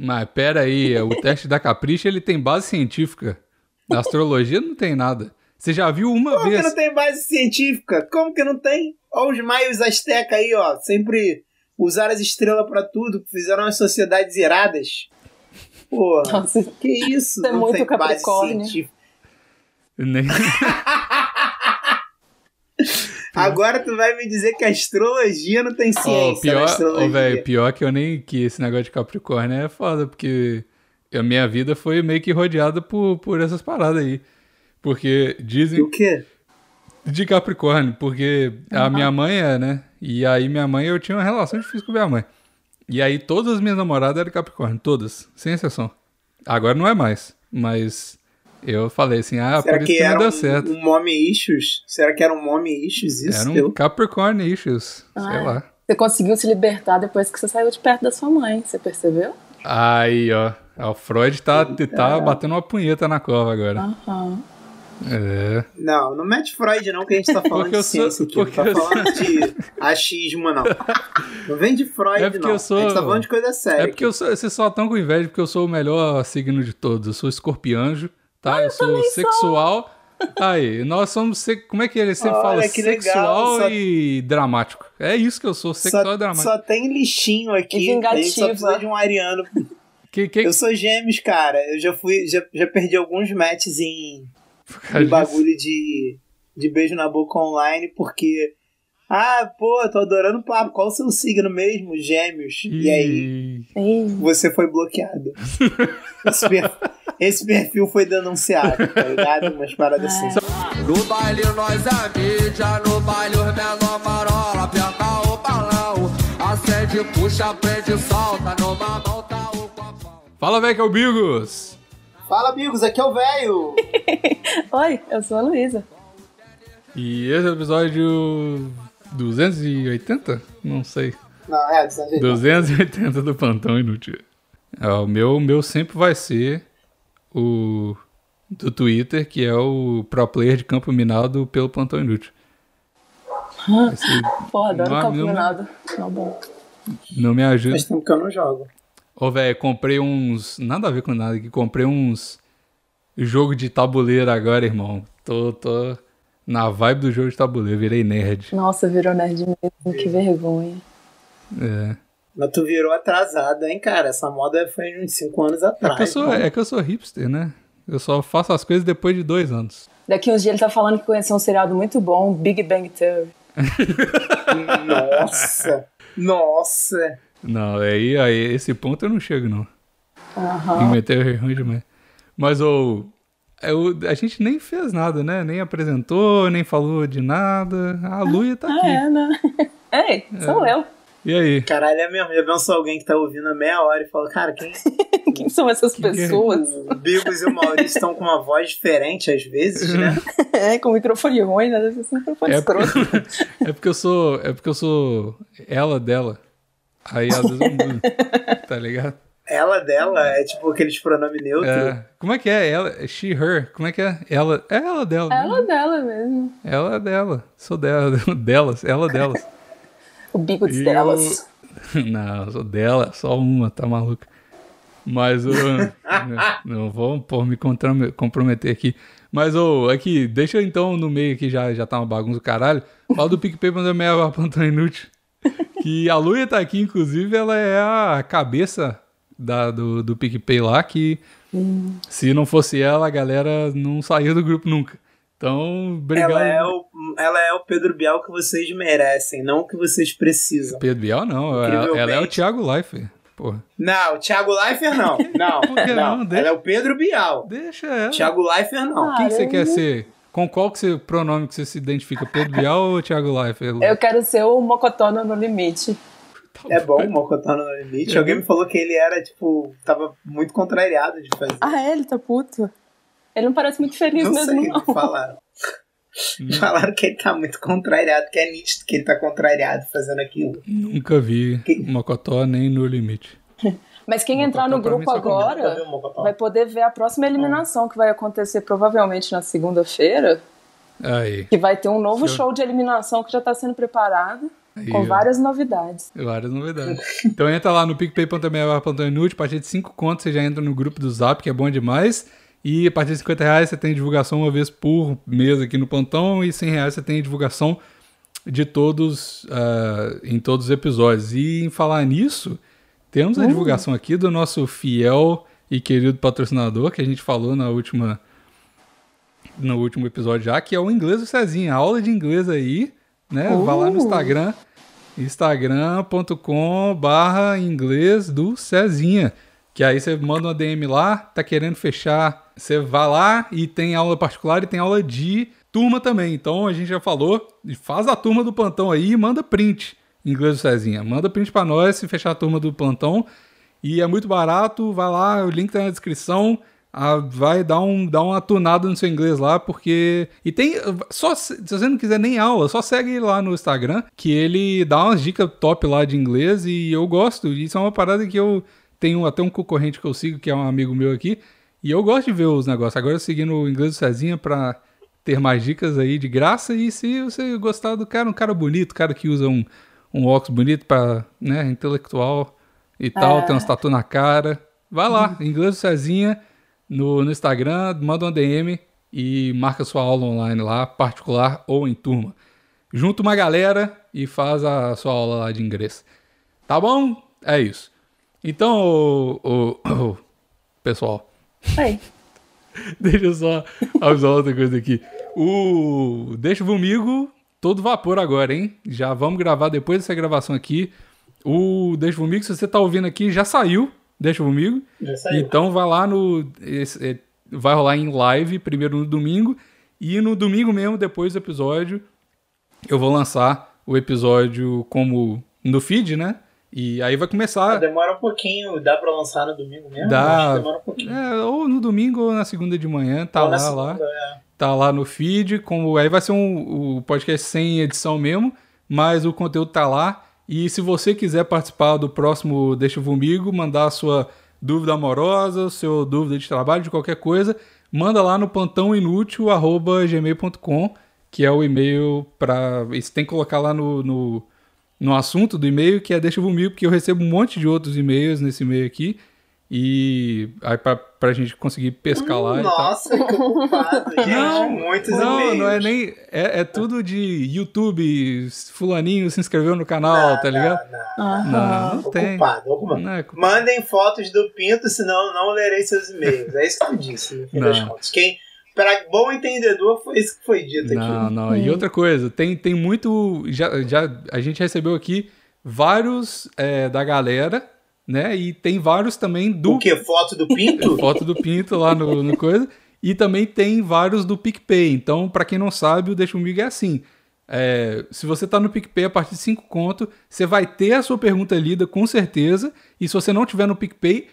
Mas pera aí, o teste da Capricha ele tem base científica. Na astrologia não tem nada. Você já viu uma Como vez? que não tem base científica? Como que não tem? Olha os maios asteca aí, ó. Sempre usaram as estrelas pra tudo, fizeram as sociedades iradas. Porra, Nossa, que isso? é não muito tem base científica. Nem- Agora tu vai me dizer que a astrologia não tem ciência. na pior, ó, velho, pior que eu nem que esse negócio de Capricórnio é foda, porque a minha vida foi meio que rodeada por, por essas paradas aí. Porque dizem O quê? de Capricórnio, porque a minha mãe é, né? E aí minha mãe, eu tinha uma relação difícil com minha mãe. E aí todas as minhas namoradas eram Capricórnio, todas, sem exceção. Agora não é mais, mas eu falei assim, ah, Será por isso que que não deu um, certo. um mommy issues? Será que era um mommy issues isso? Era um teu? Capricorn issues, sei Ah, lá. Você conseguiu se libertar depois que você saiu de perto da sua mãe, você percebeu? Aí, ó, o Freud tá, tá batendo uma punheta na cova agora. Aham. É. Não, não mete Freud não, que a gente tá falando de sou- ciência aqui. Não tá eu sou- falando de achismo, não. Não vem de Freud, É porque não. eu sou- A gente tá falando de coisa séria. É porque eu sou, vocês só estão com inveja porque eu sou o melhor signo de todos. Eu sou escorpianjo, tá? eu sou sexual. Aí, nós somos. se- Como é que ele sempre Olha, fala? que legal, Sexual só- e dramático. É isso que eu sou, sexual só, e dramático. só tem lixinho aqui. E gente só precisa de um ariano. Que, que, Eu sou gêmeos, cara. Eu já fui, já, já perdi alguns matches em, em bagulho de, de beijo na boca online, porque. Ah, pô, tô adorando o papo. Qual o seu signo mesmo? Gêmeos. E aí? Ih, Ih, Você foi bloqueado. per- esse perfil foi denunciado, tá ligado? Umas paradas assim. No baile nós é mídia, no baile os menor marola, aperta o balão, acende, puxa, prende, solta, numa mão tá o copão. Fala, velho, que é o Bigos! Fala, amigos, aqui é o velho. Oi, eu sou a Luísa. E esse é o episódio 280? Não sei. Não, é, dos anos 280 do Plantão Inútil. É, o meu, o meu sempre vai ser o do Twitter, que é o pro player de campo minado pelo Plantão Inútil. Esse Pô, adoro Não, campo não- minado. Não, bom. não me ajuda. Faz tempo que eu não jogo. Ô, velho, comprei uns. Nada a ver com nada aqui. Comprei uns. Jogo de tabuleiro agora, irmão. Tô, tô na vibe do jogo de tabuleiro. Virei nerd. Nossa, virou nerd mesmo, que vergonha. É. Mas tu virou atrasado, hein, cara? Essa moda foi uns 5 anos É que, eu atrás. sou, é que eu sou hipster, né? Eu só faço as coisas depois de dois anos. Daqui uns dias ele tá falando que conheceu um seriado muito bom, Big Bang Theory. Nossa! Nossa! Não, aí, aí esse ponto eu não chego, não. Aham. Inventar é ruim demais. Mas o. a gente nem fez nada, né? Nem apresentou, nem falou de nada. A Luia tá Ah, aqui. é, né? Ei, sou eu. E aí? Caralho, é mesmo. Já pensou alguém que tá ouvindo a meia hora e fala, cara, quem. Quem são essas que é? pessoas? O Bigos e o Maurício estão com uma voz diferente às vezes, né? É, com microfone ruim, né? Ser um microfone É escroto. É porque eu sou. É porque eu sou ela dela. Aí às vezes eu mudo. tá ligado? Ela dela é tipo aqueles pronomes neutros. É, como é que é? Ela, é she, her. Como é que é? Ela. É ela dela. Ela dela mesmo. Ela é dela. Sou dela. Delas. Ela delas. O bico E delas. Não, eu sou dela, só uma, tá maluca. Mas o. não vou pô, me comprometer aqui. Mas, ô, aqui, deixa eu então no meio aqui, já, já tá uma bagunça do caralho. Fala do PicPay mandando meia plantão inútil. Que a Luia tá aqui, inclusive, ela é a cabeça da, do, do PicPay lá, que se não fosse ela, a galera não saía do grupo nunca. Então, obrigado. Ela é, o, ela é o Pedro Bial que vocês merecem, não o que vocês precisam. Pedro Bial, não. Ela, ela é o. Thiago Leifert. Porra. Não, o Thiago Leifert não. Não, que não. não? Deixa- Ela é o Pedro Bial. Deixa ela. Thiago Leifert não. Quem que você quer ser? Com qual que você, pronome que você se identifica? Pedro Bial ou Thiago Leifert? Eu quero ser o Mocotona no limite. É bom o Mocotó no limite. É Alguém me falou que ele era, tipo, tava muito contrariado de fazer. Ah, é? Ele tá puto? Ele não parece muito feliz não mesmo, sei, não. falaram. Hum. Falaram que ele tá muito contrariado, que é nítido que ele tá contrariado fazendo aquilo. Nunca vi Que- Mocotó nem no limite. Mas quem Mocotó entrar no grupo agora vai poder ver a próxima eliminação que vai acontecer provavelmente na segunda-feira. Aí. Que vai ter um novo Se eu- show de eliminação que já tá sendo preparado. Aí, Com ó. várias novidades. Várias novidades. Então entra lá no PicPay.me plantão inútil, a partir de 5 contos você já entra no grupo do Zap, que é bom demais. E a partir de 50 reais você tem divulgação uma vez por mês aqui no plantão e 100 reais você tem divulgação de todos, ah, em todos os episódios. E em falar nisso, temos a divulgação aqui do nosso fiel e querido patrocinador, que a gente falou na última no último episódio já, que é o Inglês do Cezinha. Aula de inglês aí, né? Vai lá no Uh. Instagram, instagram.com barra inglês do Cezinha. Que aí você manda uma DM lá, tá querendo fechar, você vai lá e tem aula particular e tem aula de turma também. Então a gente já falou, faz a turma do plantão aí e manda print, inglês do Cezinha. Manda print pra nós se fechar a turma do plantão. E é muito barato, vai lá, o link tá na descrição. Ah, vai dar, um, dar uma tunada no seu inglês lá, porque. E tem. Só se você não quiser nem aula, só segue lá no Instagram, que ele dá umas dicas top lá de inglês e eu gosto. Isso é uma parada que eu tenho até um concorrente que eu sigo, que é um amigo meu aqui, e eu gosto de ver os negócios. Agora seguindo o inglês do Cezinha pra ter mais dicas aí de graça. E se você gostar do cara, um cara bonito, cara que usa um, um óculos bonito pra, né, intelectual e tal, É. tem uns tatu na cara, vai lá, inglês do Cezinha no, no Instagram, manda uma DM e marca sua aula online lá, particular ou em turma. Junta uma galera e faz a sua aula lá de inglês. Tá bom? É isso. Então, ô- ô- ô, pessoal, Aí. deixa eu só avisar outra coisa aqui. O Deixa Vomigo, todo vapor agora, hein? Já vamos gravar depois dessa gravação aqui. O Deixa Vomigo, se você tá ouvindo aqui, já saiu. Deixa Vomigo. Já saiu. Então vai lá no. esse- é, vai rolar em live, primeiro no domingo. E no domingo mesmo, depois do episódio, eu vou lançar o episódio como no feed, né? E aí vai começar. Demora um pouquinho, dá pra lançar no domingo mesmo? Dá. Demora um pouquinho. É, ou no domingo ou na segunda de manhã, tá Ou lá, lá. segunda, é. Tá lá no feed. Como, aí vai ser um, o podcast sem edição mesmo, mas o conteúdo tá lá. E se você quiser participar do próximo Deixa Vomigo, mandar a sua dúvida amorosa, sua dúvida de trabalho, de qualquer coisa, manda lá no plantãoinútil.gmail.com, que é o e-mail para. Você tem que colocar lá no, no, no assunto do e-mail, que é Deixa Vomigo, porque eu recebo um monte de outros e-mails nesse e-mail aqui. E aí pra, pra gente conseguir pescar lá e tal. Nossa, que ocupado, gente. Não, muitos Não, e-mails. não é nem. É, é tudo de YouTube, fulaninho se inscreveu no canal, tá ligado? Não, não. Não, Aham. não tem. Ocupado, ocupado. Não é- Mandem fotos do pinto, senão não lerei seus e-mails. É isso que eu disse, no fim Não. das contas. Quem, para bom entendedor, foi isso que foi dito Não, aqui. não. E outra coisa, tem, tem muito. Já, já, a gente recebeu aqui vários é, da galera, né? E tem vários também do. O que? Foto do pinto? Foto do Pinto lá no, no coisa. E também tem vários do PicPay. Então, pra quem não sabe, o Deixa Comigo é assim. É, se você tá no PicPay a partir de 5 conto, você vai ter a sua pergunta lida com certeza. E se você não tiver no PicPay,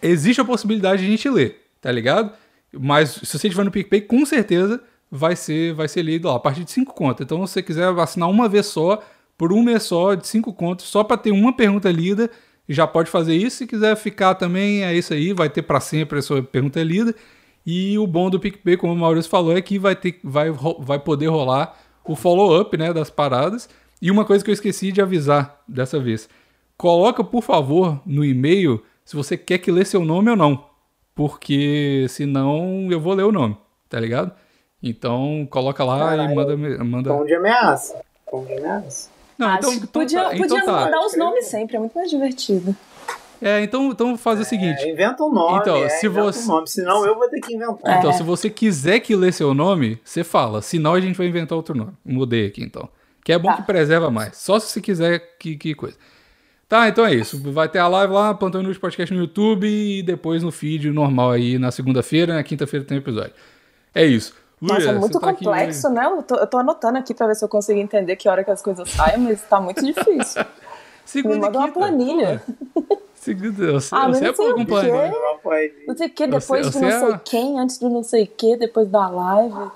existe a possibilidade de a gente ler, tá ligado? Mas se você tiver no PicPay, com certeza vai ser, vai ser lido lá, a partir de 5 conto. Então, se você quiser assinar uma vez só, por um mês só, de 5 contos, só para ter uma pergunta lida, já pode fazer isso. Se quiser ficar também, é isso aí, vai ter para sempre a sua pergunta lida. E o bom do PicPay, como o Maurício falou, é que vai, ter, vai, vai poder rolar o follow-up né, das paradas. E uma coisa que eu esqueci de avisar dessa vez. Coloca, por favor, no e-mail se você quer que lê seu nome ou não. Porque senão eu vou ler o nome, tá ligado? Então coloca lá Caralho. e manda. manda... Tom de ameaça. Tom de ameaça. Não, Acho então, então podia, tá, podia então tá. mandar os nomes sempre, é muito mais divertido. É, então, então faz o seguinte. É, inventa um nome. Então, é, se inventa você- Um nome, senão eu vou ter que inventar. Então, É. se você quiser que lê seu nome, você fala. Senão a gente vai inventar outro nome. Mudei aqui, então. Que é bom Tá. que preserva mais. Só se você quiser que, que coisa. Tá, então é isso. Vai ter a live lá, Plantão Inútil Podcast no YouTube e depois no feed normal aí na segunda-feira. Na quinta-feira tem episódio. É isso. Nossa, Luia, é muito tá aqui complexo, né? Eu tô, eu tô anotando aqui pra ver se eu consigo entender que hora que as coisas saem, mas tá muito difícil. Segunda Me manda uma planilha. Segunda, você, Ah, mas você é não sei pô o com planilha. Não sei o que, Você- depois de você não é- sei quem, antes do não sei o que, depois da live.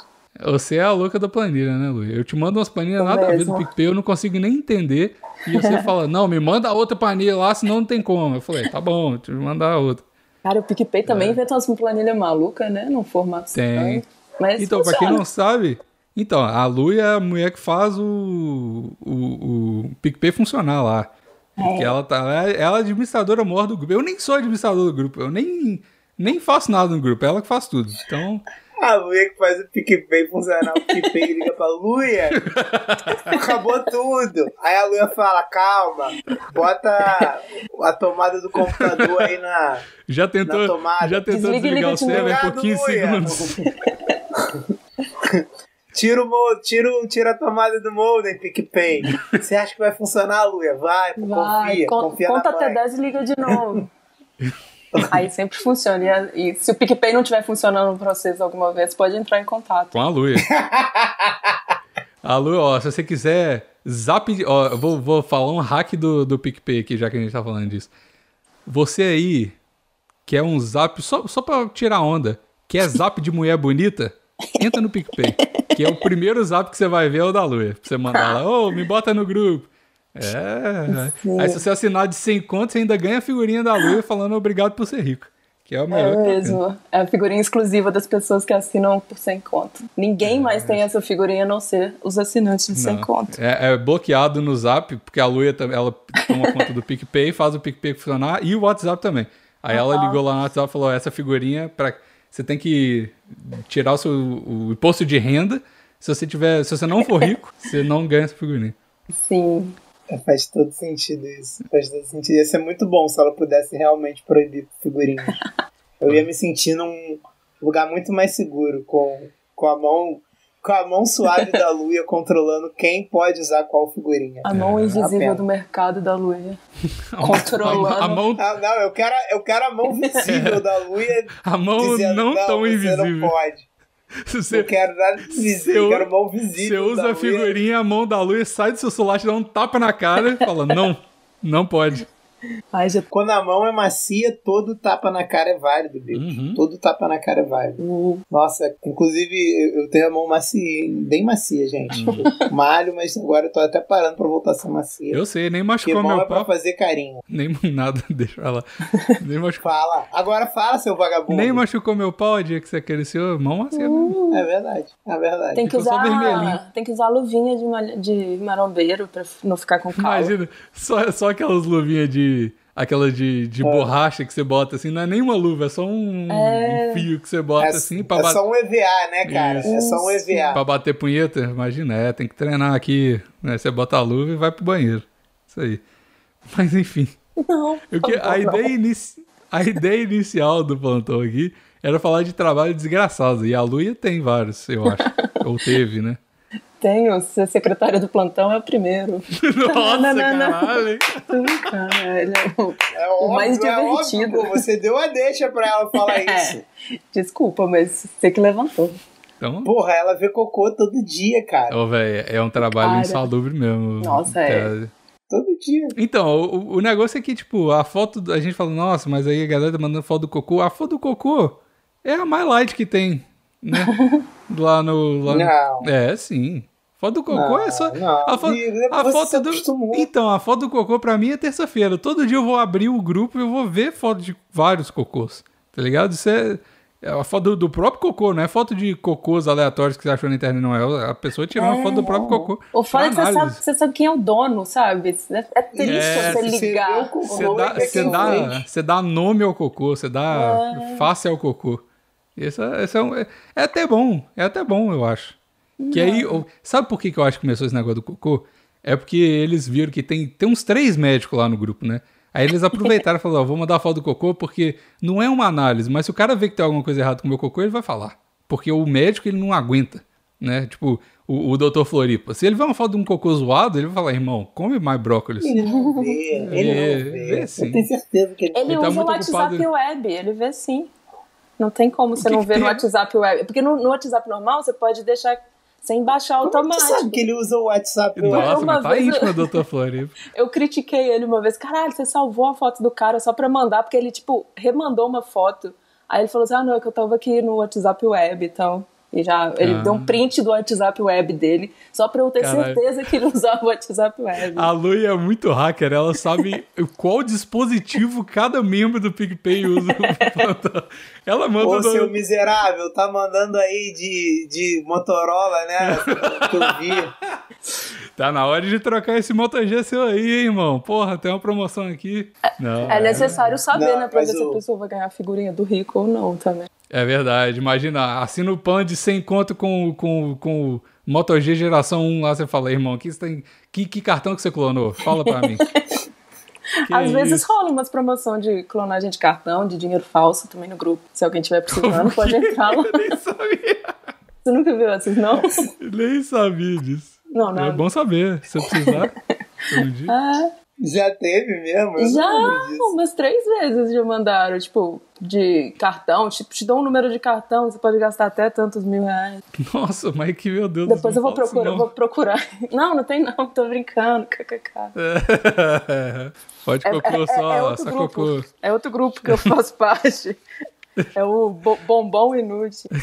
Você é a louca da planilha, né, Luia? Eu te mando umas planilhas Tô nada a ver do mesmo. PicPay, eu não consigo nem entender. E você fala, não, me manda outra planilha lá, senão não tem como. Eu falei, tá bom, deixa eu mandar outra. Cara, o PicPay também inventa umas planilhas malucas, né? Num formato É. Tem. Mas Então, pra quem não sabe, Então, a Lu é a mulher que faz o, o, o PicPay funcionar lá. Porque ela, tá, ela é ela é administradora maior do grupo. Eu nem sou administrador do grupo, eu nem, nem faço nada no grupo, é ela que faz tudo. Então, A Luia que faz o PicPay funcionar, o PicPay liga pra Luia. Acabou tudo. Aí a Luia fala, calma, bota a tomada do computador aí na. já tentou, Na tomada. já tentou Desliga e desligar o server 15 Luia. segundos. Tira, o mo- tira, tira a tomada do modem, PicPay. Você acha que vai funcionar, Luia? Vai, Vai, confia, con- confia conta na até mãe. 10 e liga de novo. Aí sempre funciona. E, se o PicPay não estiver funcionando pra vocês alguma vez, pode entrar em contato. Com a Luia. a Lu, ó, se você quiser zap. Ó, eu vou, vou falar um hack do, do PicPay aqui, já que a gente tá falando disso. Você aí quer um zap, só, só pra tirar onda, quer zap de mulher bonita? Entra no PicPay. Que é o primeiro zap que você vai ver é o da Luia. Pra você mandar lá, ô, me bota no grupo. É. Aí se você assinar de 100 contos, você ainda ganha a figurinha da Luia falando obrigado por ser rico. Que é o melhor. É mesmo. É a figurinha exclusiva das pessoas que assinam por 100 conto. Ninguém mais tem essa figurinha a não ser os assinantes de 100 Não. conto. É, é bloqueado no Zap, porque a Luia tam- ela toma conta do PicPay, faz o PicPay funcionar e o WhatsApp também. Aí ela ligou lá no WhatsApp e falou: essa figurinha para você tem que tirar o seu o imposto de renda. Se você tiver, se você não for rico, você não ganha essa figurinha. Sim. É, Faz todo sentido isso. Faz todo sentido. Ia ser muito bom se ela pudesse realmente proibir figurinhas. Eu ia me sentir num lugar muito mais seguro, com, com a mão. Com a mão suave da Luia controlando quem pode usar qual figurinha. A mão a invisível pena. do mercado da Luia. A, Controlando. a mão, Ah, não, eu quero, eu quero a mão visível da Luia a mão dizendo, não, tão você invisível. não pode. Você, Eu quero nada visível, eu quero mão visível. você usa a figurinha, a mão da Luia sai do seu celular, te dá um tapa na cara e fala: não, não pode. Já Quando a mão é macia, todo tapa na cara é válido, bicho. Uhum. Todo tapa na cara é válido. Uh, Nossa, inclusive eu- eu tenho a mão macia, bem macia, gente. Eu Malho, mas agora eu tô até parando pra voltar a ser macia. Eu sei, nem machucou mão meu é pra pau. fazer carinho. Nem nada, deixa ela. Nem machucou. Fala. Agora fala, seu vagabundo. Nem machucou meu pau o dia que você cresceu, mão macia mesmo. É verdade, é verdade. tem que Ficou vermelhinho. usar. Tem que usar luvinha de, malha- de marombeiro pra não ficar com calor. Imagina, só, só aquelas luvinhas de. Aquela de, de borracha que você bota assim, não é nem uma luva, é só um, um fio que você bota É, assim pra, é só um EVA, né, cara? É só um EVA. pra bater punheta. Imagina, é, tem que treinar aqui. Né? Você bota a luva e vai pro banheiro. Isso aí. Mas enfim. Não. Que- a, ideia inici- a ideia inicial do plantão aqui era falar de trabalho desgraçado. E a Luia tem vários, eu acho. Ou teve, né? Tenho, ser secretária do plantão é o primeiro. Nossa, não, não. caralho. Cara, ele é o- É O óbvio, mais é óbvio, divertido. pô, você deu a deixa pra ela falar isso. É, desculpa, mas você que levantou. Então, Porra, ela vê cocô todo dia, cara. Ô, velho, é um trabalho Cara. insalubre mesmo. Nossa, é. Todo dia. Então, o, o negócio é que, tipo, a foto. A gente fala, nossa, mas aí a galera tá mandando foto do cocô. A foto do cocô é a mais light que tem, né? lá no. Lá no- Não. É, sim. Foto do cocô é só. Não, a, fo- a foto do. acostumou. Então, a foto do cocô pra mim é terça-feira. Todo dia eu vou abrir o grupo e eu vou ver foto de vários cocôs. Tá ligado? Isso é. É a foto do, do próprio cocô, não é foto de cocôs aleatórios que você achou na internet, não. É a pessoa tirando uma foto do próprio cocô. O foda é que você sabe, você sabe quem é o dono, sabe? É, é triste É, você ligar. vê o cocô, Você dá, você dá, você dá nome ao cocô, você dá face ao cocô. Esse, é, esse é, um- é, é até bom, é até bom, eu acho. Que aí, sabe por que, que eu acho que começou esse negócio do cocô? É porque eles viram que tem, tem uns três médicos lá no grupo, né? Aí eles aproveitaram e falaram, ó, vou mandar a foto do cocô porque não é uma análise, mas se o cara vê que tem alguma coisa errada com o meu cocô, ele vai falar. Porque o médico, ele não aguenta, né? Tipo, o, o doutor Floripa. Se ele vê uma foto de um cocô zoado, ele vai falar, irmão, come mais brócolis. Ele não vê, ele É, não vê vê. sim. Eu tenho certeza que ele Ele Ele tá usa o WhatsApp ocupado. Web, ele vê sim. Não tem como você que não que ver no tem? WhatsApp Web. Porque no, no WhatsApp normal você pode deixar sem baixar Como é que tu automático. sabe que ele usa o WhatsApp? Nossa, uma mas tá vez eu- íntimo, doutor Floripa. Eu critiquei ele uma vez. Caralho, você salvou a foto do cara só pra mandar, porque ele, tipo, remandou uma foto. Aí ele falou assim: ah, não, é que eu tava aqui no WhatsApp Web e tal. E já, ele Ah. deu um print do WhatsApp web dele, só pra eu ter Caralho. certeza que ele usava o WhatsApp web. A Lui é muito hacker, ela sabe qual dispositivo cada membro do PicPay usa. ela manda. Ô, no- seu miserável, tá mandando aí de, de Motorola, né? que eu vi. Tá na hora de trocar esse Moto G seu aí, hein, irmão. Porra, tem uma promoção aqui. Não, É necessário saber, Não, né? Pra ver se o- a pessoa vai ganhar a figurinha do rico ou não também. É verdade. Imagina, assina o pan de 100 conto com, com, com o Moto G geração 1 lá. Você fala, irmão, que, você tem, que, que cartão que você clonou? Fala pra mim. Que Às vezes isso? rola umas promoções de clonagem de cartão, de dinheiro falso também no grupo. Se alguém tiver precisando, pode entrar lá. Eu nem sabia. Você nunca viu essas, não? Nem sabia disso. Não, não. É bom saber, se eu precisar. Ah, Já teve mesmo? Eu já umas três vezes já mandaram, tipo, de cartão. Tipo, te dou um número de cartão, você pode gastar até tantos mil reais. Nossa, mas que meu Deus Depois eu vou procurar, não. vou procurar. Não, não tem não, tô brincando, kkk. É, Pode cocô só, outro só grupo. cocô. É outro grupo que eu faço parte. É o bo- bombom inútil.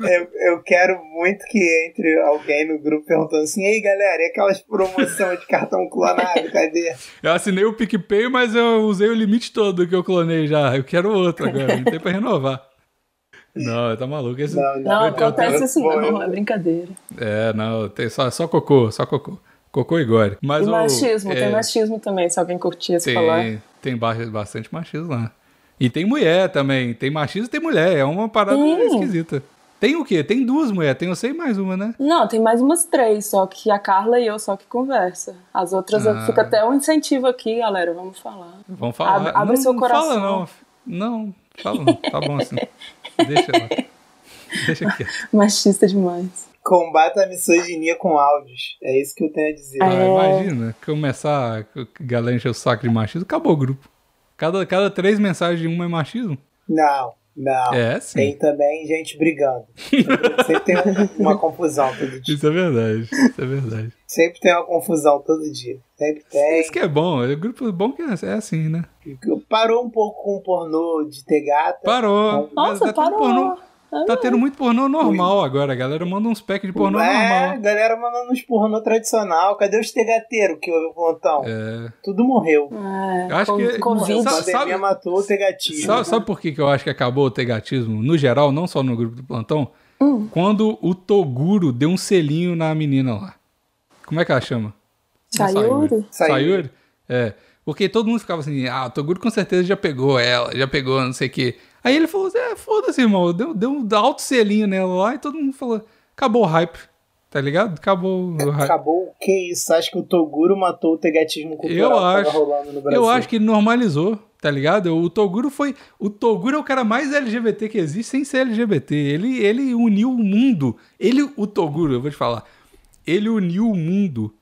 Eu, eu quero muito que entre alguém no grupo perguntando assim: Ei galera, e aquelas promoções de cartão clonado, cadê? Eu assinei o PicPay, mas eu usei o limite todo que eu clonei já. Eu quero outro agora, não tem pra renovar. Não, tá maluco. Esse... Não, Não, eu- acontece eu- assim, não, eu- é brincadeira. É, não, tem só, só cocô, só cocô. Cocô e gore. Mas E o- machismo, é, tem machismo também, se alguém curtir se falar. Tem, tem ba- bastante machismo lá. E tem mulher também. Tem machismo e tem mulher. É uma parada Hum. esquisita. Tem o quê? Tem duas mulheres. Tem você e mais uma, né? Não, tem mais umas três, só que a Carla e eu só que conversa. As outras Ah. fica até um incentivo aqui, galera, vamos falar. Vamos falar. Abre- abre não, seu não coração. Fala não. Não, fala não. Tá bom assim. Deixa lá. Deixa quieto. Machista demais. Combata a misoginia com áudios. É isso que eu tenho a dizer. É. Ah, imagina, começar a galera encher o saco de machismo, acabou o grupo. Cada, cada três mensagens de uma é machismo? Não, não. É, sim. Tem também gente brigando. Sempre tem um- uma confusão todo dia. Isso é verdade. Isso é verdade. Sempre tem uma confusão todo dia. Sempre tem. Isso que é bom. É grupo bom que é, é assim, né? Parou um pouco com o pornô de ter gata. Parou. Nossa, Mas tá tendo parou. pornô- Tá tendo muito pornô normal agora. A galera manda uns packs de pornô é, normal. galera mandando uns pornô tradicional. Cadê os tegateiros que houve o plantão? É. Tudo morreu. É, Eu acho que- Covid. A Sa- pandemia sabe- matou o tegatismo. Sabe, sabe por que, que eu acho que acabou o tegatismo? No geral, não só no grupo do plantão. Hum. Quando o Toguro deu um selinho na menina lá. Como é que ela chama? É Sayuri? Sayuri? É. Porque todo mundo ficava assim, ah, o Toguro com certeza já pegou ela, já pegou não sei o quê. Aí ele falou, é, foda-se, irmão. Deu, deu um alto selinho nela lá e todo mundo falou, acabou o hype. Tá ligado? Acabou o hype. Acabou o que isso? Acho que o Toguro matou o tegatismo cultural Eu que tava acho. rolando no Brasil. Eu acho que ele normalizou, tá ligado? O Toguro foi. O Toguro é o cara mais LGBT que existe sem ser LGBT. Ele, ele uniu o mundo. Ele, o Toguro, eu vou te falar. Ele uniu o mundo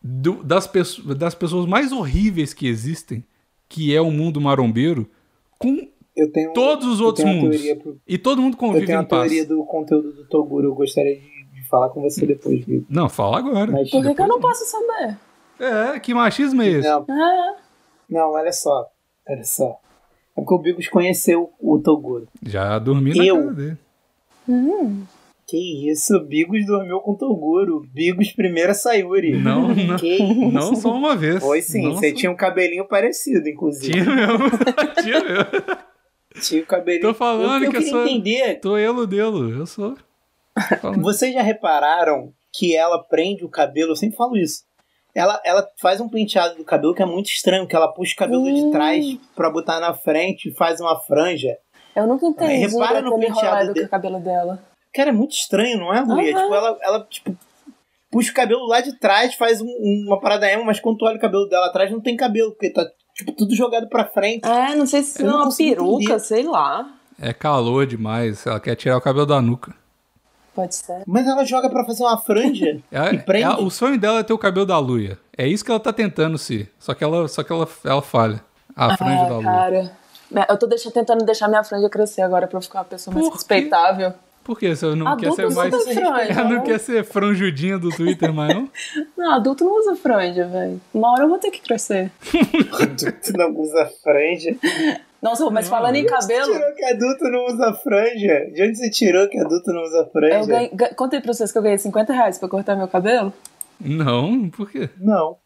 do- das, pesso- das pessoas mais horríveis que existem, que é o mundo marombeiro, com eu tenho, todos os eu outros tenho uma mundos. teoria pro- E todo mundo Eu convive tenho em paz. teoria do conteúdo do Toguro. Eu gostaria de, de falar com você depois, Vitor. Não, fala agora. Mas- Por que, que eu não posso saber? É, que machismo é esse? Não, É, não, olha só. Olha só. É porque o Bigos conheceu o Toguro. Já dormi na Eu? casa dele. Que isso, o Bigos dormiu com o Toguro. Bigos primeiro a Sayuri. Não, não. Que isso? Não só uma vez. Foi sim, Não você só- tinha um cabelinho parecido, inclusive. Tinha mesmo. Tinha mesmo. Tinha o cabelinho. Tô falando eu, eu que eu queria sou- entender. Tô elo delo, eu sou. Vocês já repararam que ela prende o cabelo? Eu sempre falo isso. Ela, ela faz um penteado do cabelo que é muito estranho, que ela puxa o cabelo de trás pra botar na frente e faz uma franja. eu nunca entendi Repara no penteado rolado com dele. o cabelo dela. Cara, é muito estranho, não é, Luia? Aham. Tipo, ela, ela, tipo, puxa o cabelo lá de trás, faz um- uma parada emo, mas quando tu olha o cabelo dela atrás, não tem cabelo, porque tá, tipo, tudo jogado pra frente. É, não sei se é não uma peruca, entender. sei lá. É calor demais, ela quer tirar o cabelo da nuca. Pode ser. Mas ela joga pra fazer uma franja É- e prende. é- o sonho dela é ter o cabelo da Luia. É isso que ela tá tentando ser. Só que ela, só que ela, ela falha. A franja da Ah, Luia. cara. Eu tô deixa- tentando deixar minha franja crescer agora pra eu ficar uma pessoa mais Por quê? Por quê? Você não Adulto quer ser não mais. franja, Ela não né? quer ser franjudinha do Twitter, mais não? Não, adulto não usa franja, velho. Uma hora eu vou ter que crescer. tu não usa franja. Nossa, mas Não, falando em cabelo, Você tirou que adulto não usa franja? De onde você tirou que adulto não usa franja? eu ganhei, ga- contei pra vocês que eu ganhei 50 reais pra cortar meu cabelo. Não, por quê? Não,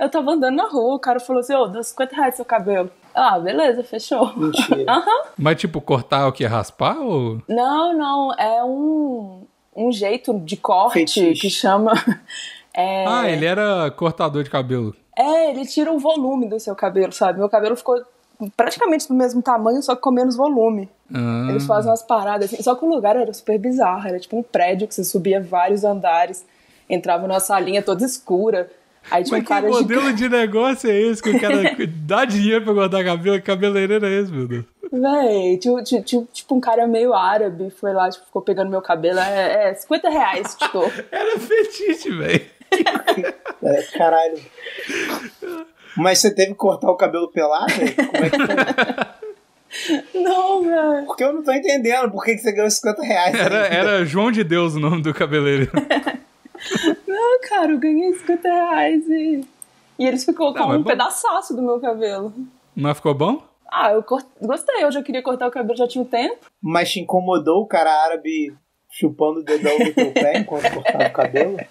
Eu tava andando na rua, o cara falou assim, ô, dá 50 reais seu cabelo. Ah, beleza, fechou. mentira. Mas, tipo, cortar o que? Raspar ou. Não, não, é um, um jeito de corte Fetiche. que chama... é, Ah, ele era cortador de cabelo. É, ele tira o volume do seu cabelo, sabe? Meu cabelo ficou praticamente do mesmo tamanho, só que com menos volume. Ah, Eles fazem umas paradas assim. Só que o lugar era super bizarro. Era tipo um prédio que você subia vários andares, entrava numa salinha toda escura. Aí tinha um Mas que modelo gigante. de negócio é esse que o cara dá dinheiro pra cortar cabelo? Que cabeleireiro é esse, meu Deus? Véi, tinha- tinha, tipo um cara meio árabe, foi lá, tipo, ficou pegando meu cabelo. É, é 50 reais, tipo. Era fetiche, velho. É, caralho. Mas você teve que cortar o cabelo pelado? Como é que foi? Não, velho. Porque eu não tô entendendo por que que você ganhou 50 reais. Era, era João de Deus o nome do cabeleireiro. Não, cara, eu ganhei 50 reais e. E eles ficou com Não, mas um bom. pedaçaço do meu cabelo. Mas ficou bom? Ah, eu cort- gostei, eu já queria cortar o cabelo, já tinha um tempo. Mas te incomodou o cara árabe chupando o dedão do teu pé enquanto cortava o cabelo?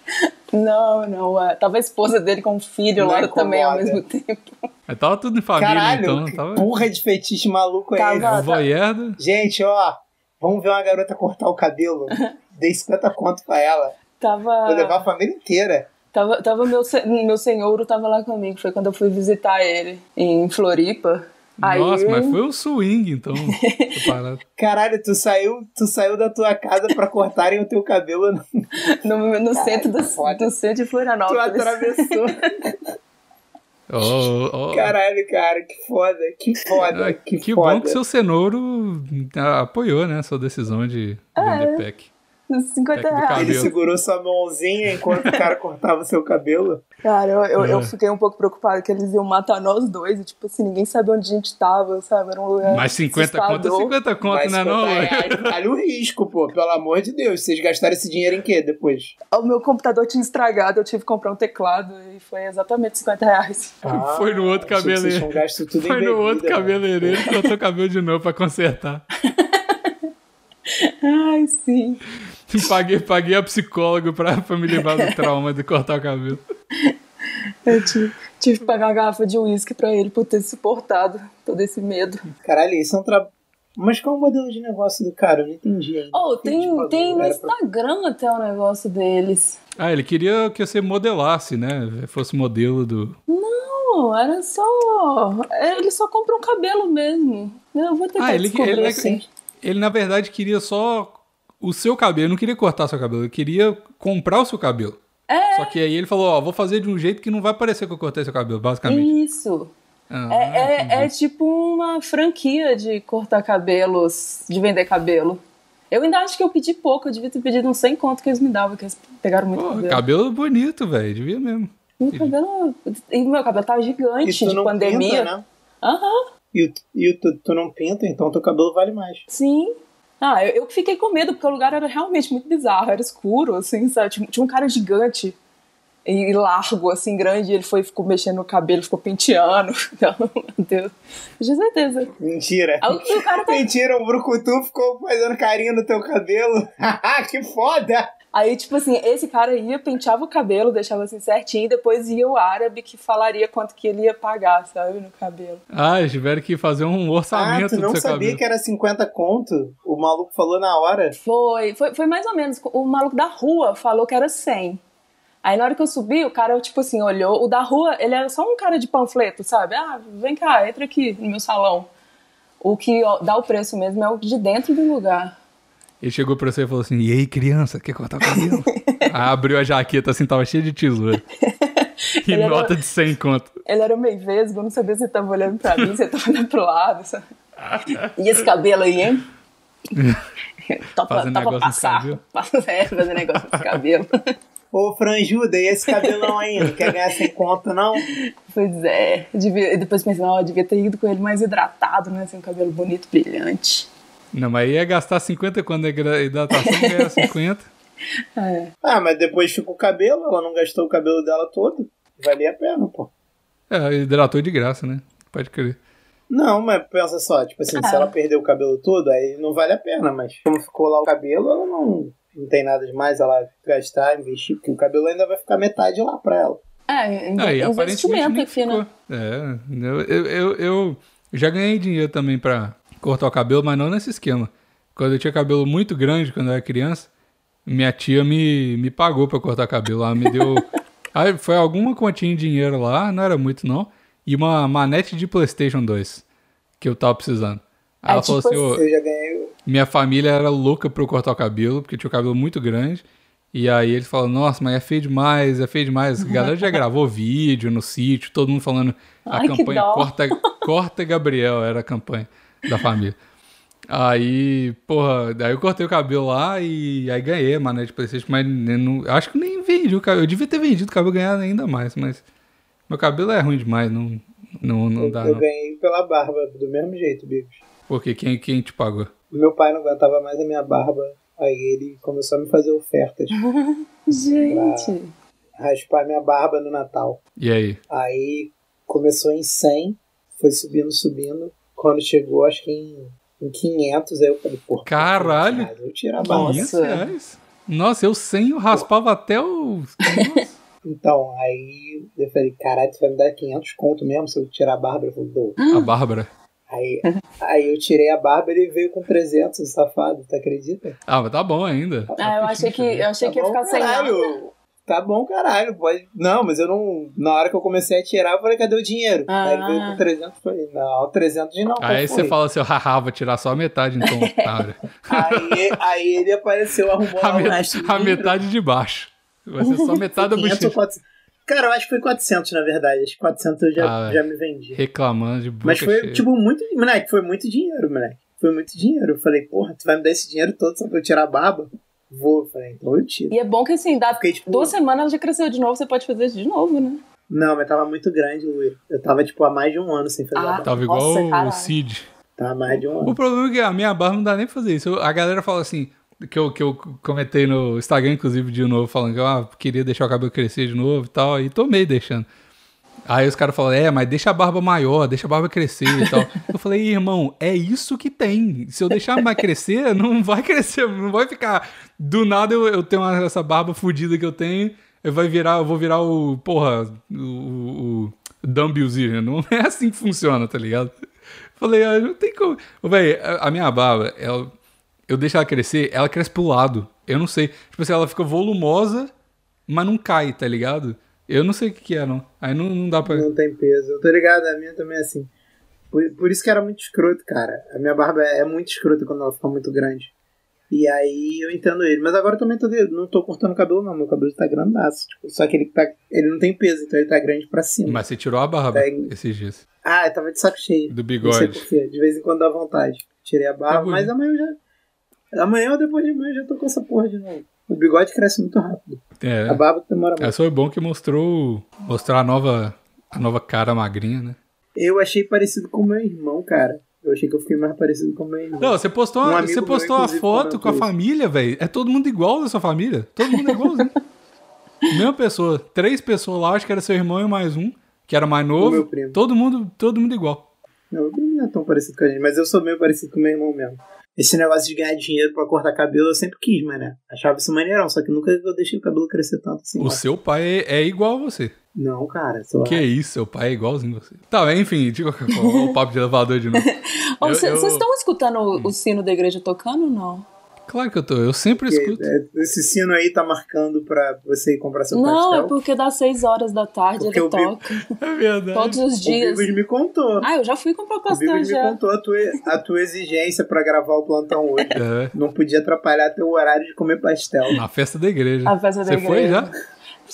Não, não. é, Tava a esposa dele com um filho Não lá incomoda. também ao mesmo tempo. Mas tava tudo em família, Caralho, então. que Tava... porra de fetiche maluco é Tava- esse? É voyeur Gente, ó, vamos ver uma garota cortar o cabelo. Dei 50 conto pra ela. Vou levar Tava. a família inteira. Tava, tava meu, meu senhor tava lá comigo. Foi quando eu fui visitar ele em Floripa. Aí, Nossa, mas foi o swing, então. Caralho, tu saiu, tu saiu da tua casa pra cortarem o teu cabelo. no, no centro do, foda. do centro de Tu Florianópolis. atravessou. Oh, oh. Caralho, cara, que foda, que foda, Ah, que, que foda. bom que seu cenouro ah, apoiou, né? Sua decisão de vender pack. 50 Pack do reais. Ele segurou sua mãozinha enquanto o cara cortava o seu cabelo. Cara, eu, eu, eu É. fiquei um pouco preocupada que eles iam matar nós dois. E, tipo assim, ninguém sabia onde a gente tava, sabe? Era um lugar. Mas 50 conto é assustador. 50 conto, né? Não, 50 velho? reais, vale o risco, pô, pelo amor de Deus. Vocês gastaram esse dinheiro em quê depois? O meu computador tinha estragado, eu tive que comprar um teclado e foi exatamente 50 reais. Foi no outro Ah, cabeleireiro. tinham gasto tudo Foi em no bebida, outro né? cabeleireiro que cortou o cabelo de novo pra consertar. Ai, sim. Paguei, paguei a psicólogo pra, pra me livrar do trauma de cortar o cabelo. Eu tive, tive que pagar uma garrafa de uísque pra ele por ter suportado todo esse medo. Caralho, isso é um trabalho. Mas qual é o modelo de negócio do cara? Eu não entendi ainda. Oh, tem, tipo, tem no era pra- Instagram até o negócio deles. Ah, ele queria que você modelasse, né? Fosse modelo do. Não, era só. Ele só compra um cabelo mesmo. Eu vou tentar Ah, ele, descobrir ele, assim. ele, na verdade queria só o seu cabelo, ele não queria cortar seu cabelo, ele queria comprar o seu cabelo. É. Só que aí ele falou, ó, vou fazer de um jeito que não vai parecer que eu cortei seu cabelo, basicamente. Isso. Ah, É, é, é tipo uma franquia de cortar cabelos, de vender cabelo. Eu ainda acho que eu pedi pouco, eu devia ter pedido uns 100 conto que eles me davam, que eles pegaram muito Pô, cabelo. cabelo bonito, velho, devia mesmo. Meu cabelo. E meu cabelo tava gigante E tu de não pandemia. pinta, né? Aham, E, o- e o- tu, tu não pinta, então teu cabelo vale mais. sim. Ah, eu, eu fiquei com medo, porque o lugar era realmente muito bizarro, era escuro, assim, sabe? Tinha, tinha um cara gigante e largo, assim, grande, e ele foi, ficou mexendo no cabelo, ficou penteando. Então, meu Deus. Eu tinha certeza. Mentira. Aí o cara tá Mentira, o Brucutu ficou fazendo carinho no teu cabelo. que foda! Aí, tipo assim, esse cara ia, penteava o cabelo, deixava assim certinho, e depois ia o árabe que falaria quanto que ele ia pagar, sabe, no cabelo. Ah, eles tiveram que fazer um Ah, orçamento tu não do seu sabia cabelo. que era 50 conto? O maluco falou na hora. Foi, foi, foi mais ou menos. O maluco da rua falou que era 100. Aí na hora que eu subi, o cara, tipo assim, olhou. O da rua, ele era só um cara de panfleto, sabe? Ah, vem cá, entra aqui no meu salão. O que dá o preço mesmo é o de dentro do lugar. Ele chegou pra você e falou assim, e aí, criança, quer cortar o cabelo? aí abriu a jaqueta assim, tava cheia de tesoura. E Ele era- nota de 100 conto. Ele era meio vesgo, não sabia se ele tava olhando pra mim, se ele tava olhando pro lado. sabe? E esse cabelo aí, hein? topa, Fazendo topa negócio passar. É, fazer negócio com esse cabelo. Ô, Franjuda, e esse cabelão aí? Não quer ganhar sem conto, não? Pois é. Devia, e depois pensei, ó, eu devia ter ido com ele mais hidratado, né? Assim, um cabelo bonito, brilhante. Não, mas ia gastar 50 quando a higra- hidratação ganhar 50. É. Ah, mas depois fica o cabelo, ela não gastou o cabelo dela todo. Valia a pena, pô. É, hidratou de graça, né? Pode crer. Não, mas pensa só, tipo assim, Ah. se ela perder o cabelo todo, aí não vale a pena, mas como ficou lá o cabelo, ela não, não tem nada demais ela gastar, investir, porque o cabelo ainda vai ficar metade lá pra ela. É, Ah, e aparentemente investimento aqui, né? ficou. É, eu, eu, eu, eu já ganhei dinheiro também pra cortar o cabelo, mas não nesse esquema. Quando eu tinha cabelo muito grande, quando eu era criança, minha tia me, me pagou pra cortar cabelo. Ela me deu. Aí foi alguma quantia de dinheiro lá, não era muito não, e uma manete de PlayStation 2 que eu tava precisando. Aí É, ela falou tipo assim: "Ô, Eu já ganhei. minha família era louca pra eu cortar o cabelo, porque tinha o cabelo muito grande. E aí eles falam, nossa, mas é feio demais, é feio demais. A galera já gravou vídeo no sítio, todo mundo falando a Ai, campanha corta, corta Gabriel, era a campanha da família. Aí, porra, daí eu cortei o cabelo lá e aí ganhei a manete de Playstation, mas não, acho que nem vendi o cabelo. Eu devia ter vendido o cabelo e ganhado ainda mais, mas meu cabelo é ruim demais, não, não, não Eu, dá eu não. ganhei pela barba, do mesmo jeito, Bigos. Porque quem, quem te pagou? Meu pai não aguentava mais a minha barba, aí ele começou a me fazer ofertas, Gente. raspar minha barba no Natal. E aí? Aí começou em 100, foi subindo, subindo. Quando chegou, acho que em, em 500, aí eu falei, pô, Caralho! eu tiro a barba. 500 Nossa. reais? Nossa, eu sem eu raspava até os... Então, aí eu falei, caralho, tu vai me dar 500 conto mesmo se eu tirar a barba? Ele falou, dou. A Bárbara. Aí, aí eu tirei a barba e ele veio com 300, o safado, tu acredita? Ah, mas tá bom ainda. Ah, eu achei que, eu achei Tá que ia ficar sem nada. Tá bom, caralho, pode... Não, mas eu não... Na hora que eu comecei a tirar, eu falei, cadê o dinheiro? Ah. Aí ele veio com 300, eu falei, não, 300 não, qual Aí você fala assim, haha, vou tirar só a metade então, otário. Aí, aí ele apareceu, arrumou A, met- a metade de baixo. Vai ser só metade da 500 ou bochecha. 400. Cara, eu acho que foi 400, na verdade. Acho que 400 eu já, Ah, já me vendi. Reclamando de boca Mas foi, cheia. tipo, muito... Moleque, foi muito dinheiro, moleque. Foi muito dinheiro. Eu falei, porra, tu vai me dar esse dinheiro todo só pra eu tirar a barba? Vou. Eu falei, então eu tiro. E é bom que assim, dá Fiquei, tipo... duas semanas ela já cresceu de novo, você pode fazer isso de novo, né? Não, mas tava muito grande, Luiz. Eu tava, tipo, há mais de um ano sem fazer a Ah. barba. Tava igual Nossa, o caralho. Cid. Tava há mais de um O ano. problema é que a minha barba não dá nem pra fazer isso. A galera fala assim, que eu, que eu comentei no Instagram, inclusive, de novo, falando que eu ah, queria deixar o cabelo crescer de novo e tal, e tô meio deixando. Aí os caras falam, é, mas deixa a barba maior, deixa a barba crescer e tal. eu falei, irmão, é isso que tem. Se eu deixar mais crescer, não vai crescer, não vai ficar. Do nada eu, eu tenho essa barba fodida que eu tenho, eu vai virar, eu vou virar o, porra, o, o, o. Não é assim que funciona, tá ligado? Falei, ah, não tem como. Véi, a, a minha barba, ela, eu deixo ela crescer, ela cresce pro lado. Eu não sei. Tipo assim, ela fica volumosa, mas não cai, tá ligado? Eu não sei o que, que é, não. Aí não, não dá pra. Não tem peso. Eu tô ligado, a minha também é assim. Por, por isso que era muito escroto, cara. A minha barba é muito escrota quando ela fica muito grande. E aí eu entendo ele. Mas agora eu também tô, não tô cortando o cabelo, não. Meu cabelo tá grandaço. Tipo, só que ele, tá, ele não tem peso, então ele tá grande pra cima. Mas você tirou a barba Tem. esses dias. Ah, eu tava de saco cheio. Do Não sei bigode. porquê. De vez em quando dá vontade. Tirei a barba, bonito. mas amanhã eu já. Amanhã ou depois de amanhã eu já tô com essa porra de novo. O bigode cresce muito rápido. É. A barba demora muito. Essa foi bom que mostrou. Mostrar a nova. A nova cara magrinha, né? Eu achei parecido com o meu irmão, cara. Eu achei que eu fiquei mais parecido com o meu irmão. Não, você postou, Um uma- você meu, postou uma inclusive, foto com a família, velho. É todo mundo igual da sua família. Todo mundo é igualzinho. Mesma pessoa. Três pessoas lá, acho que era seu irmão e mais um, que era mais novo. meu primo. Todo mundo, todo mundo igual. Não, não é tão parecido com a gente, mas eu sou meio parecido com o meu irmão mesmo. Esse negócio de ganhar dinheiro pra cortar cabelo eu sempre quis, mas né? Achava isso maneirão, só que nunca eu deixei o cabelo crescer tanto assim. O ó. seu pai é, é igual a você. Não, cara. Que isso, seu pai é igualzinho a você. Tá, enfim, qualquer forma, o papo de elevador de novo. Ô, Eu- Vocês estão escutando o, o sino da igreja tocando ou não? Claro que eu tô, eu sempre Porque, escuto. é, esse sino aí tá marcando pra você ir comprar seu Não, é pastel. porque das 6 horas da tarde Porque ele toca. É verdade. Todos os O dias. Bigos me contou. Ah, eu já fui comprar o pastel Bigos me já. contou a tua, a tua exigência pra gravar o plantão hoje. É, Não podia atrapalhar teu horário de comer pastel. na festa da igreja. A festa da Você foi igreja. já?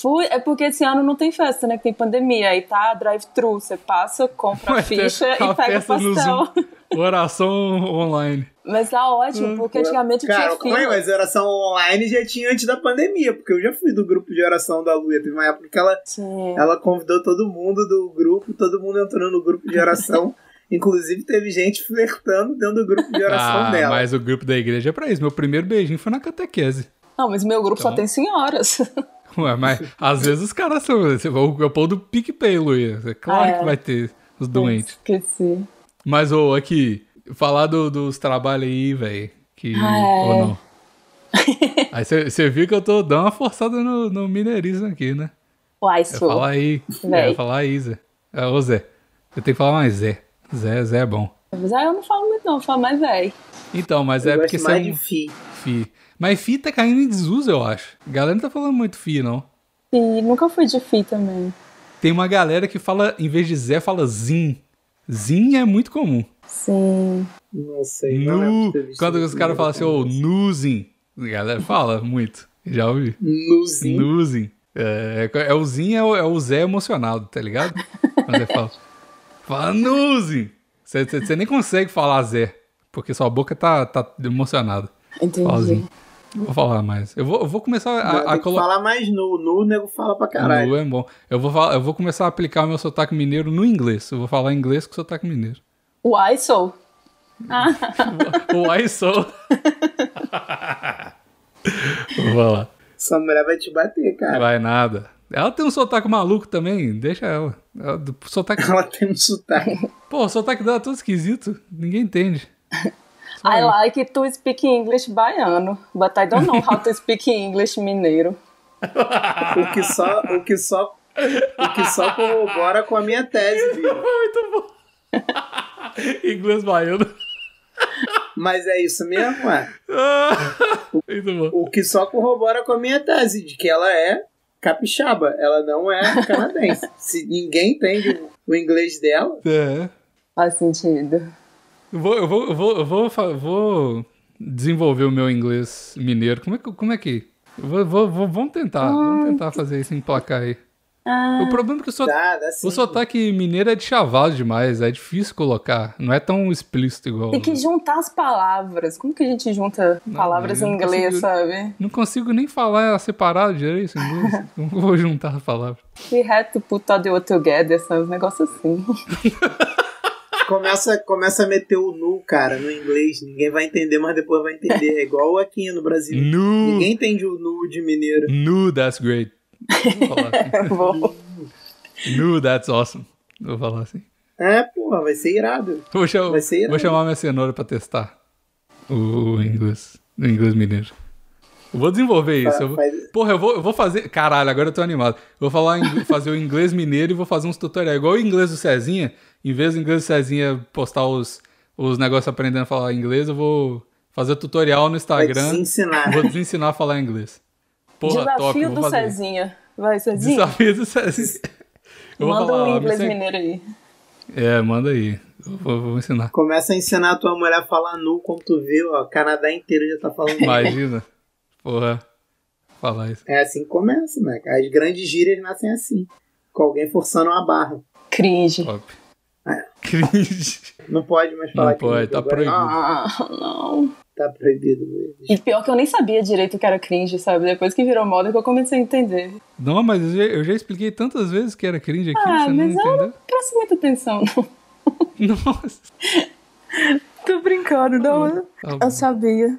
Fui, é porque esse ano não tem festa, né? Que tem pandemia. Aí tá drive-thru. Você passa, compra a ficha a e pega o festa pastel. Oração online. Mas tá ótimo, porque antigamente Cara, tinha fila. mas oração online já tinha antes da pandemia, porque eu já fui do grupo de oração da Luia. Teve uma época que ela, Sim. ela convidou todo mundo do grupo, todo mundo entrou no grupo de oração. Inclusive teve gente flertando dentro do grupo de oração Ah, dela. mas o grupo da igreja é pra isso. Meu primeiro beijinho foi na catequese. Não, mas meu grupo só Então. tem senhoras. Ué, mas às vezes os caras são. Você vai o pôr do PicPay, Luia. É claro Ah, é. que vai ter os doentes. Esqueci. Mas, ô, aqui, falar do- dos trabalhos aí, velho. Que. Ah, é. Ou não. aí você viu que eu tô dando uma forçada no, no mineirismo aqui, né? Uai, sou. falar aí. É falar aí, Zé. É, ô, Zé. Eu tenho que falar mais Zé. Zé, Zé é bom. Mas aí eu não falo muito, não, eu falo mais velho. Então, mas Eu é porque você é mais um de fi. fi. Mas fi tá caindo em desuso, eu acho. A galera não tá falando muito fi, não. E nunca fui de fi também. Tem uma galera que fala, em vez de Zé, fala Zin. Zin é muito comum. Sim. Não sei. não Nu. visto Quando os caras falam assim, ô, conversa. Nuzin. A galera fala muito. Já ouvi. Nuzinho. Nuzin. É, é o Zin, é o, é o Zé emocionado, tá ligado? Quando você fala. Fala Nuzin. Você nem consegue falar Zé, porque sua boca tá, tá emocionada. Entendi. Fala Eu Vou falar mais. Eu vou, eu vou começar Não, a, a colocar. falar mais nu. Nu, o nego fala pra caralho. Nu é bom. Eu vou, falar- eu vou começar a aplicar o meu sotaque mineiro no inglês. Eu vou falar inglês com sotaque mineiro. Uai, sou. O I sou. Vou falar. Essa mulher vai te bater, cara. Vai nada. Ela tem um sotaque maluco também, deixa ela. ela sotaque... Ela tem um sotaque. Pô, o sotaque dela é todo esquisito. Ninguém entende. I like to speak English baiano, but I don't know how to speak English mineiro. O que só, o que só, o que só corrobora com a minha tese, viu? Muito bom. Inglês baiano. Mas é isso mesmo, é. Muito bom. O que só corrobora com a minha tese de que ela é capixaba, ela não é canadense. Se ninguém entende o inglês dela, É. Faz sentido. Vou, eu vou, eu vou, eu vou, vou desenvolver o meu inglês mineiro. Como é que. Como é que... Vou, vou, vou- vamos tentar. Vamos tentar fazer isso, emplacar aí. Ah, O problema é que o, so, dá, dá sim. o sotaque mineiro é de chavado demais. É difícil colocar. Não é tão explícito igual. tem que juntar as palavras. Como que a gente junta palavras eu em não inglês, consigo- sabe? Não consigo nem falar separado direito em inglês. Como que eu vou juntar as palavras? We had to put all the words together, sabe? Um negócio assim. Começa, começa a meter o nu, cara, no inglês. Ninguém vai entender, mas depois vai entender. É igual aqui no Brasil. Nu. Ninguém entende o nu de mineiro. Nu, that's great. Vou falar assim. Vou. Nu, that's awesome. Vou falar assim. É, porra, vai ser irado. Vou, cha- Vai ser irado. vou chamar minha cenoura pra testar o inglês, o inglês mineiro. Eu vou desenvolver isso. eu vou- Porra, eu vou, eu vou fazer. Caralho, agora eu tô animado. Eu vou falar ing- fazer o inglês mineiro e vou fazer uns tutoriais. Igual o inglês do Cezinha. Em vez do inglês do Cezinha postar os, os negócios aprendendo a falar inglês, eu vou fazer tutorial no Instagram. desensinar. Vou desensinar a falar inglês. Porra, top. Desafio vou do fazer. Cezinha. Vai, Cezinha. Desafio do Cezinha. Eu vou Manda falar, um inglês segue- mineiro aí. É, manda aí. Eu vou, vou ensinar. Começa a ensinar a tua mulher a falar nu, como tu vê, ó. Canadá inteiro já tá falando. Imagina. Porra. Falar isso. É assim que começa, né? As grandes gírias nascem assim. Com alguém forçando uma barra. Cringe. Top. É. Cringe. Não pode mais falar Não pode, tá agora proibido. Ah, não. Tá proibido. E pior que eu nem sabia direito o que era cringe, sabe? Depois que virou moda que eu comecei a entender. Não, mas eu já, eu já expliquei tantas vezes que era cringe aqui, Ah, você não mas eu entendeu? não presto muita atenção, não. Nossa. Tô brincando, não. Tá. Eu sabia.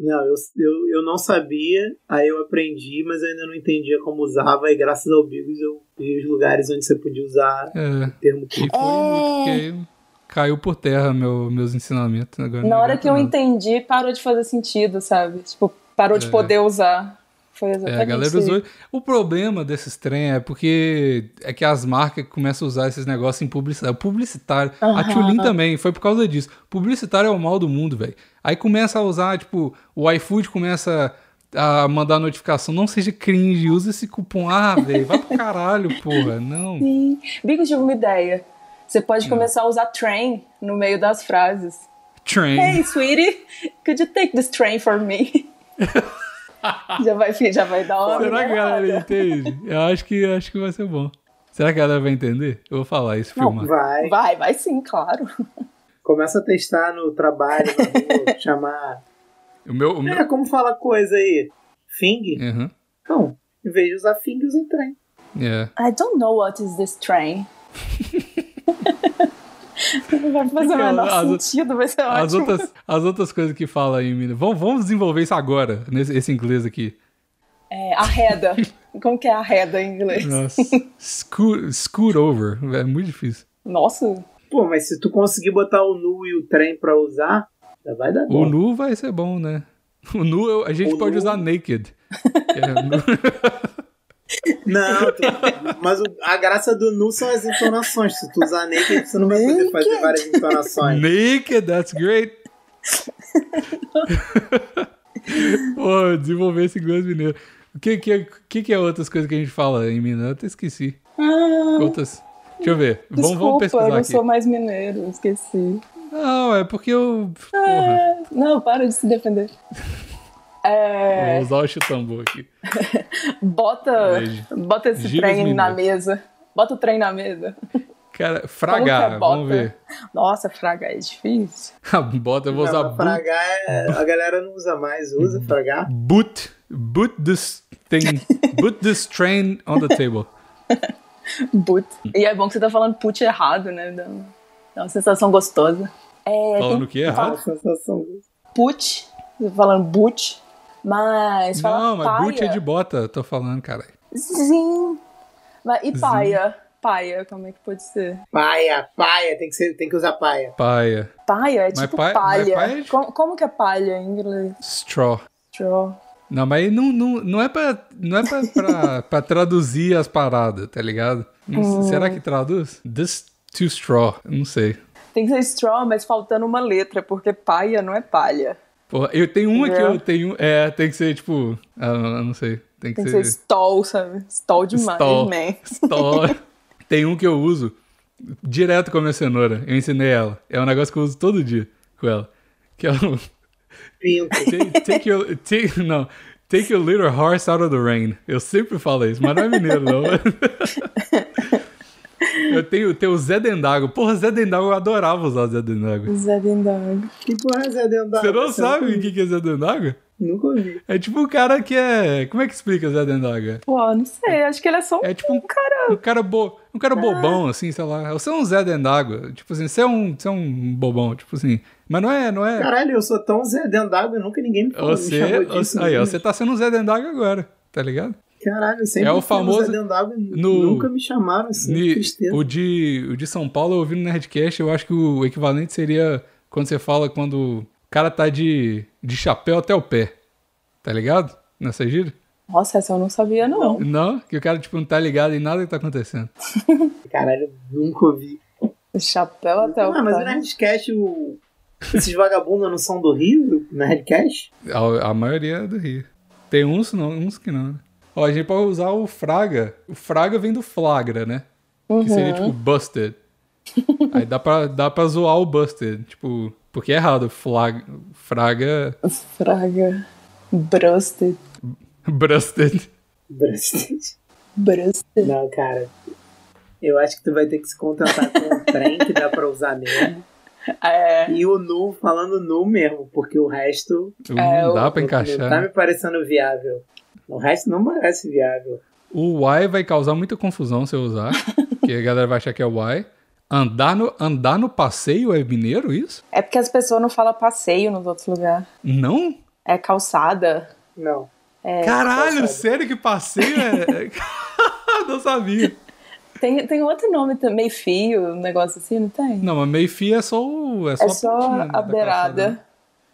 Não, eu, eu, eu não sabia, aí eu aprendi, mas eu ainda não entendia como usava, e graças ao Bigos eu vi os lugares onde você podia usar É. o termo E que foi porque aí caiu por terra meu, meus ensinamentos. Agora Na hora que eu nada. entendi, parou de fazer sentido, sabe? Tipo, parou de É. poder usar. Foi É, exatamente a galera usou. O problema desses trem é porque é que as marcas começam a usar esses negócios em publicidade. O publicitário. A Aham. Tulin também, foi por causa disso. Publicitário é o mal do mundo, velho. Aí começa a usar, tipo, o iFood começa a mandar notificação. Não seja cringe, usa esse cupom. Ah, velho, vai pro caralho, porra. Não. Sim. Bigo, tive uma ideia. Você pode Hum. começar a usar train no meio das frases. Train. Hey, sweetie, could you take this train for me? já, vai, já vai dar uma Será que a galera minerada. entende? Eu acho que, acho que vai ser bom. Será que a galera vai entender? Eu vou falar isso, filmar. vai. Vai, vai sim, claro. Começa a testar no trabalho, na rua, chamar. O meu. O meu... É, como fala coisa aí? Fing? Uhum. Não, em vez de usar fing, usa trem. É. I don't know what is this train. Não vai fazer o menor as- sentido, vai ser As ótimo. outras, as outras coisas que fala aí, menina. Vamos, vamos desenvolver isso agora, nesse esse inglês aqui. É, arreda. Como que é arreda em inglês? Nossa. scoot, scoot over. É muito difícil. Nossa, Pô, mas se tu conseguir botar o nu e o trem pra usar, já vai dar O bom. nu vai ser bom, né? O nu a gente O pode nu- usar naked. É, nu- Não, tu- mas o- a graça do nu são as entonações. Se tu usar naked, você não vai poder fazer várias entonações. naked, that's great. Pô, desenvolver esse inglês mineiro. O que, que, que, que é outras coisas que a gente fala em Minas? Eu até esqueci. Ah, Outras. Deixa eu ver. Vamos, desculpa, vamos eu pesquisar não aqui. sou mais mineiro, esqueci. Não, é porque eu. Porra, Ah, não, para de se defender. É, vou usar o chutambô aqui. bota, bota esse trem na mesa. Bota o trem na mesa. Cara, fragar, é vamos ver. Nossa, fraga é difícil. Bota, eu vou Não, usar boot, fragar é, a galera não usa mais. Usa fragar? boot. Boot this thing. Boot this train on the table. Put. E é bom que você tá falando put errado, né? Dá, uma- dá uma sensação gostosa. É, Falando o que errado? Sensação. Put. Você tá falando boot. Mas fala Não, mas paia. boot é de bota, tô falando, caralho. Sim. Mas, e paia? Paia, como é que pode ser? Paia, paia, tem que, ser, tem que usar paia. Paia. Paia é Mas tipo paia- palha. paia é de- Como, como que é palha em inglês? Straw. Straw. Não, mas aí não, não, não é, pra, não é pra, pra, pra traduzir as paradas, tá ligado? Não Hum. Será que traduz? This to straw, eu não sei. Tem que ser straw, mas faltando uma letra, porque paia não é palha. Porra, eu tenho uma que eu tenho. É, tem que ser tipo. ah, eu não sei. Tem que Tem que ser. ser stall, sabe? Stall demais, Stall. man. Stall. Tem um que eu uso direto com a minha cenoura. Eu ensinei ela. É um negócio que eu uso todo dia com ela. Que é o. Pinto. Take, take your. Take, não. Take your little horse out of the rain. Eu sempre falo isso, mas não é mineiro, não. Eu tenho, tenho o Zé Dendago. Porra, Zé Dendago, eu adorava usar o Zé Dendago. Zé Dendago. Que porra é Zé dentro da Você não água? sabe o que que é Zé Dendago? Nunca ouvi. É tipo um cara que é. Como é que explica Zé Dendago? Pô, não sei, acho que ele é só um, É tipo um cara. Um cara, bo... um cara bobão, assim, sei lá. Você é um Zé Dendago. Tipo assim, você é um, você é um bobão, tipo assim. Mas não é, não é. Caralho, eu sou tão Zé dentro d'água, nunca ninguém me falou. você, me chamou disso. você- aí, ó, né? você tá sendo um Zé Dendago agora, tá ligado? Caralho, sempre É o famoso- d'água, no- nunca me chamaram assim, Ni- o, de, o de São Paulo, eu ouvi no Nerdcast, eu acho que o equivalente seria quando você fala quando o cara tá de, de chapéu até o pé. Tá ligado? Nessa gíria? Nossa, essa eu não sabia, não. Não, que o cara, tipo, não tá ligado em nada que tá acontecendo. Caralho, nunca ouvi. Chapéu até o Ah, mas o pé. Nerdcast, o... esses vagabundos não são do Rio, Nerdcast? A, a maioria é do Rio. Tem uns, não, uns que não, né? Ó, a gente pode usar o Fraga. O Fraga vem do Flagra, né? Que seria tipo Busted. Aí dá pra, dá pra zoar o Busted. Tipo, porque é errado. Flag, fraga. Fraga. Brusted. Busted. Brasted. Brusted. Não, cara. Eu acho que tu vai ter que se contentar com o trem que dá pra usar mesmo. É. E o nu, falando nu mesmo, porque o resto É, não dá o- pra não tá encaixar. me parecendo viável. O resto não parece viável. O Y vai causar muita confusão se eu usar. que a galera vai achar que é Y. Andar no, andar no passeio é mineiro, isso? É porque as pessoas não falam passeio nos outros lugares. Não? É calçada. Não. É. Caralho, calçada. sério que passeio é. não sabia. Tem, tem outro nome também, fio, um negócio assim, não tem? Não, mas meio fio é só o. É só, é só pontinha a da beirada. calçada,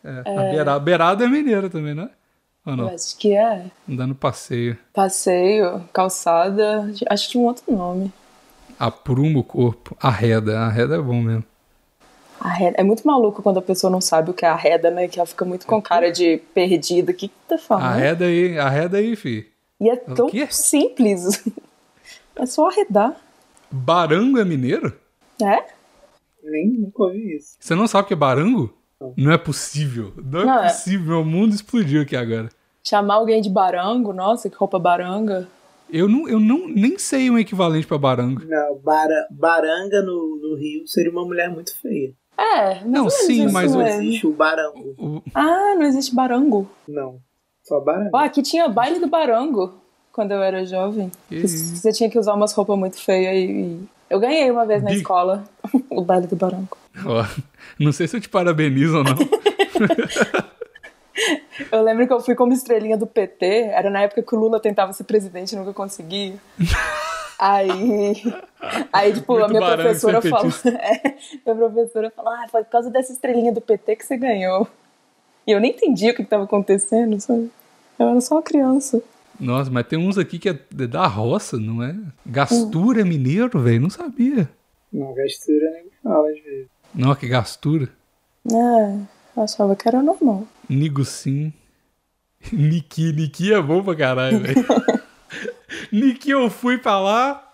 né? É, A beirada, beirada é mineira também, né? Ou Eu não? acho que é. Andar no passeio. Passeio, calçada, acho que tinha um outro nome. Apruma o corpo. Arreda. Arreda é bom mesmo. Arreda. É muito maluco quando a pessoa não sabe o que é arreda, né? Que ela fica muito com cara de perdida. O que que tá falando? Arreda aí, arreda aí, fi. E é tão simples. É só arredar. Barango é mineiro? É? Nem nunca ouvi isso. Você não sabe o que é barango? Não é possível. Não é Não, é. possível. Meu mundo explodiu aqui agora. Chamar alguém de barango, nossa, que roupa baranga. Eu não, eu não nem sei um equivalente pra barango. Não, bara, baranga no, no Rio seria uma mulher muito feia. É, Não, sim, mas Não mesmo. existe o barango. O- Ah, não existe barango. Não. Só baranga. Ó, aqui tinha baile do barango quando eu era jovem. Isso. Você tinha que usar umas roupas muito feias e, e- Eu ganhei uma vez na Bi- escola o baile do barango. ó, não sei se eu te parabenizo ou não. Eu lembro que eu fui como estrelinha do PT, era na época que o Lula tentava ser presidente e nunca conseguia. Aí, aí tipo, Muito a minha professora falou. É, minha professora falou, ah, foi por causa dessa estrelinha do PT que você ganhou. E eu nem entendi o que estava acontecendo, sabe? Eu era só uma criança. Nossa, mas tem uns aqui que é da roça, não é? Gastura é mineiro, velho? Não sabia. Não, gastura nem fala às vezes. Não, que gastura. É, eu achava que era normal. Nigucim. Niki, Niki é bom pra caralho, velho. Niki eu fui pra lá,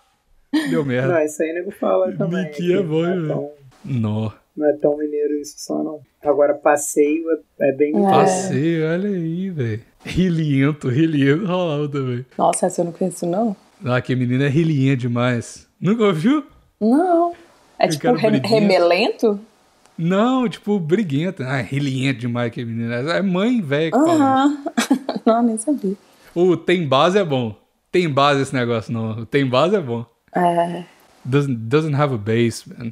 deu merda. Não, isso aí nego fala também. Niki é bom, não, é tão, Nó. não é tão mineiro isso só, não. Agora, passeio é, é bem mineiro. Passei, olha aí, velho. Riliento, riliento rolava também. Nossa, essa eu não conheço, não? Ah, que menina é rilinha demais. Nunca ouviu? Não. É Eu tipo briguento. remelento? Não, tipo, briguenta. Ah, rilinha demais que menina. É mãe velha que fala. Aham. não, nem sabia. O tem base é bom. Tem base esse negócio, não. O tem base é bom. É. Doesn't, doesn't have a base, man.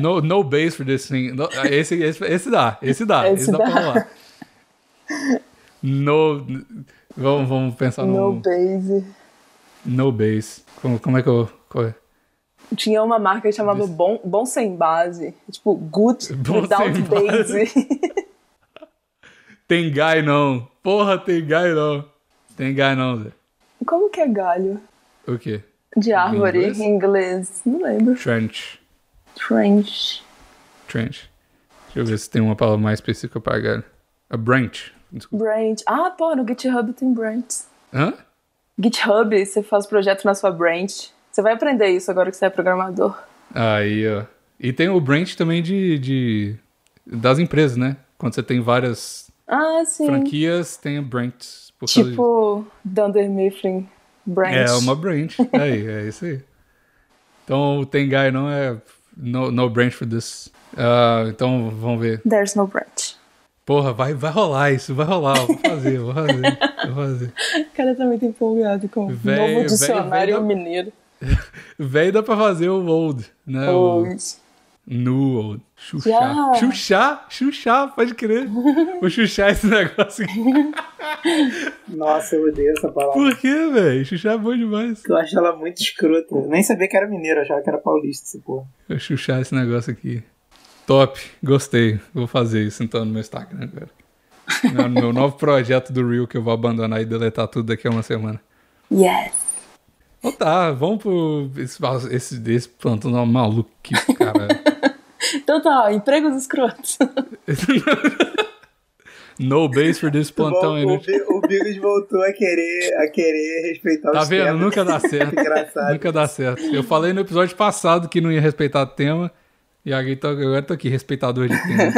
No, no base for this thing. No, esse, esse, esse dá, esse dá, esse, Esse dá, dá. pra rolar. No. Vamos, vamos pensar No no. base. No base. Como, como é que eu. É? Tinha uma marca que chamava Bom, Bom Sem Base. Tipo, Good Bom Without Base. Tem guy não. Porra, tem guy não. Tem guy não, Zé. Como que é galho? O quê? De árvore em inglês. Não lembro. Trench. Trench. Trench. Deixa eu ver se tem uma palavra mais específica pra galho. A branch. Desculpa. Branch. Ah, pô, no GitHub tem branch. Hã? GitHub, você faz projeto na sua branch. Você vai aprender isso agora que você é programador. Aí, ó. E tem o branch também de, de das empresas, né? Quando você tem várias Ah, franquias, tem a branch. Por causa disso. Tipo, Dunder Mifflin Branch. É uma branch. Aí, é isso aí. Então, o tem guy não é no, no branch for this. Ah, então, vamos ver. There's no branch. Porra, vai, vai rolar isso, vai rolar. Vou fazer, vou fazer, vou fazer. O cara tá muito empolgado com o novo dicionário véi da- mineiro. Véi, dá pra fazer o old, né? O Hoje. new old. Xuxá. Já. Xuxá, Xuxá, pode crer. Vou xuxar esse negócio aqui. Nossa, eu odeio essa palavra. Por quê, velho? Xuxá é bom demais. Eu acho ela muito escrota. Eu nem sabia que era mineiro, eu achava que era paulista essa porra. Vou xuxar esse negócio aqui. Top, gostei. Vou fazer isso então no meu Instagram agora. No meu novo projeto do Reel que eu vou abandonar e deletar tudo daqui a uma semana. Yes. Então tá, vamos pro. Esse, esse, esse plantão é maluco cara. Então tá, ó, empregos escrotos. no base for this plantão aí. o, né? O Bigos voltou a querer, a querer respeitar Tá os vendo? temas. Nunca dá certo. Engraçado. Nunca dá certo. Eu falei no episódio passado que não ia respeitar o tema. E agora tô, agora tô aqui, respeitador de tema.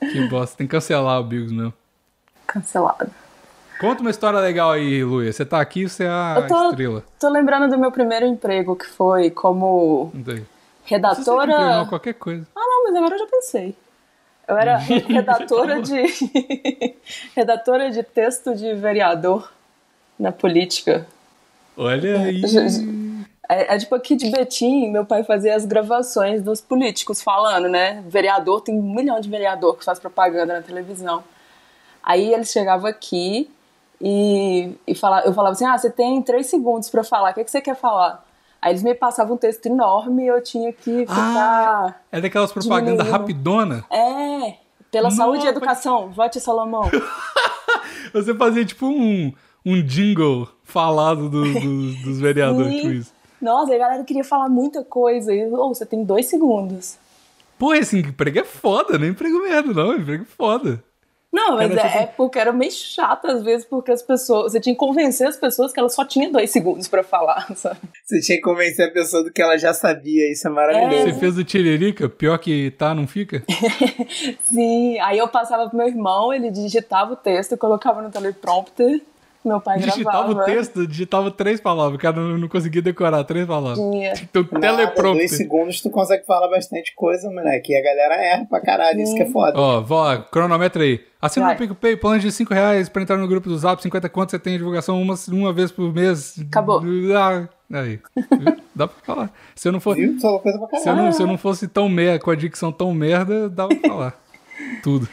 que bosta, tem que cancelar o Bigos mesmo. Cancelado. Conta uma história legal aí, Luia. Você tá aqui, você é a Eu tô, estrela. tô lembrando do meu primeiro emprego, que foi como sei. redatora. Não, qualquer coisa. Ah, não, mas agora eu já pensei. Eu era re- redatora de. redatora de texto de vereador na política. Olha aí. É, é tipo aqui de Betim, meu pai fazia as gravações dos políticos falando, né? Vereador, tem um milhão de vereador que faz propaganda na televisão. Aí eles chegavam aqui e, e fala, eu falava assim: ah, você tem três segundos pra falar, o que, que você quer falar? Aí eles me passavam um texto enorme e eu tinha que ficar. É daquelas propagandas Diminuindo. rapidona. É, pela saúde e educação, vote Salomão. Você fazia tipo um, um jingle falado do- do- dos vereadores, tipo isso. Nossa, a galera queria falar muita coisa. E, oh, você tem dois segundos. Pô, esse emprego é foda, não é emprego merda, não. É emprego foda. Não, mas Cara, é, é porque era meio chato às vezes, porque as pessoas. Você tinha que convencer as pessoas que elas só tinham dois segundos pra falar, sabe? Você tinha que convencer a pessoa do que ela já sabia, isso é maravilhoso. Você fez o tiririca, pior que tá, não fica? Sim, aí eu passava pro meu irmão, ele digitava o texto, colocava no teleprompter, meu pai Digitava gravava. o texto, digitava três palavras. O cara não, não conseguia decorar três palavras. Tinha. Então, Nada, dois teleprompter. segundos tu consegue falar bastante coisa, moleque. E a galera erra pra caralho, isso que é foda. Ó, vó, cronometra aí. Assina no PicPay, plano de 5 reais pra entrar no grupo do Zap, 50 conto, você tem divulgação uma, uma vez por mês. Acabou. Ah, aí. Dá pra falar. Se eu não fosse, se eu não, se eu não fosse tão merda, com a dicção tão merda, dava pra falar. Tudo.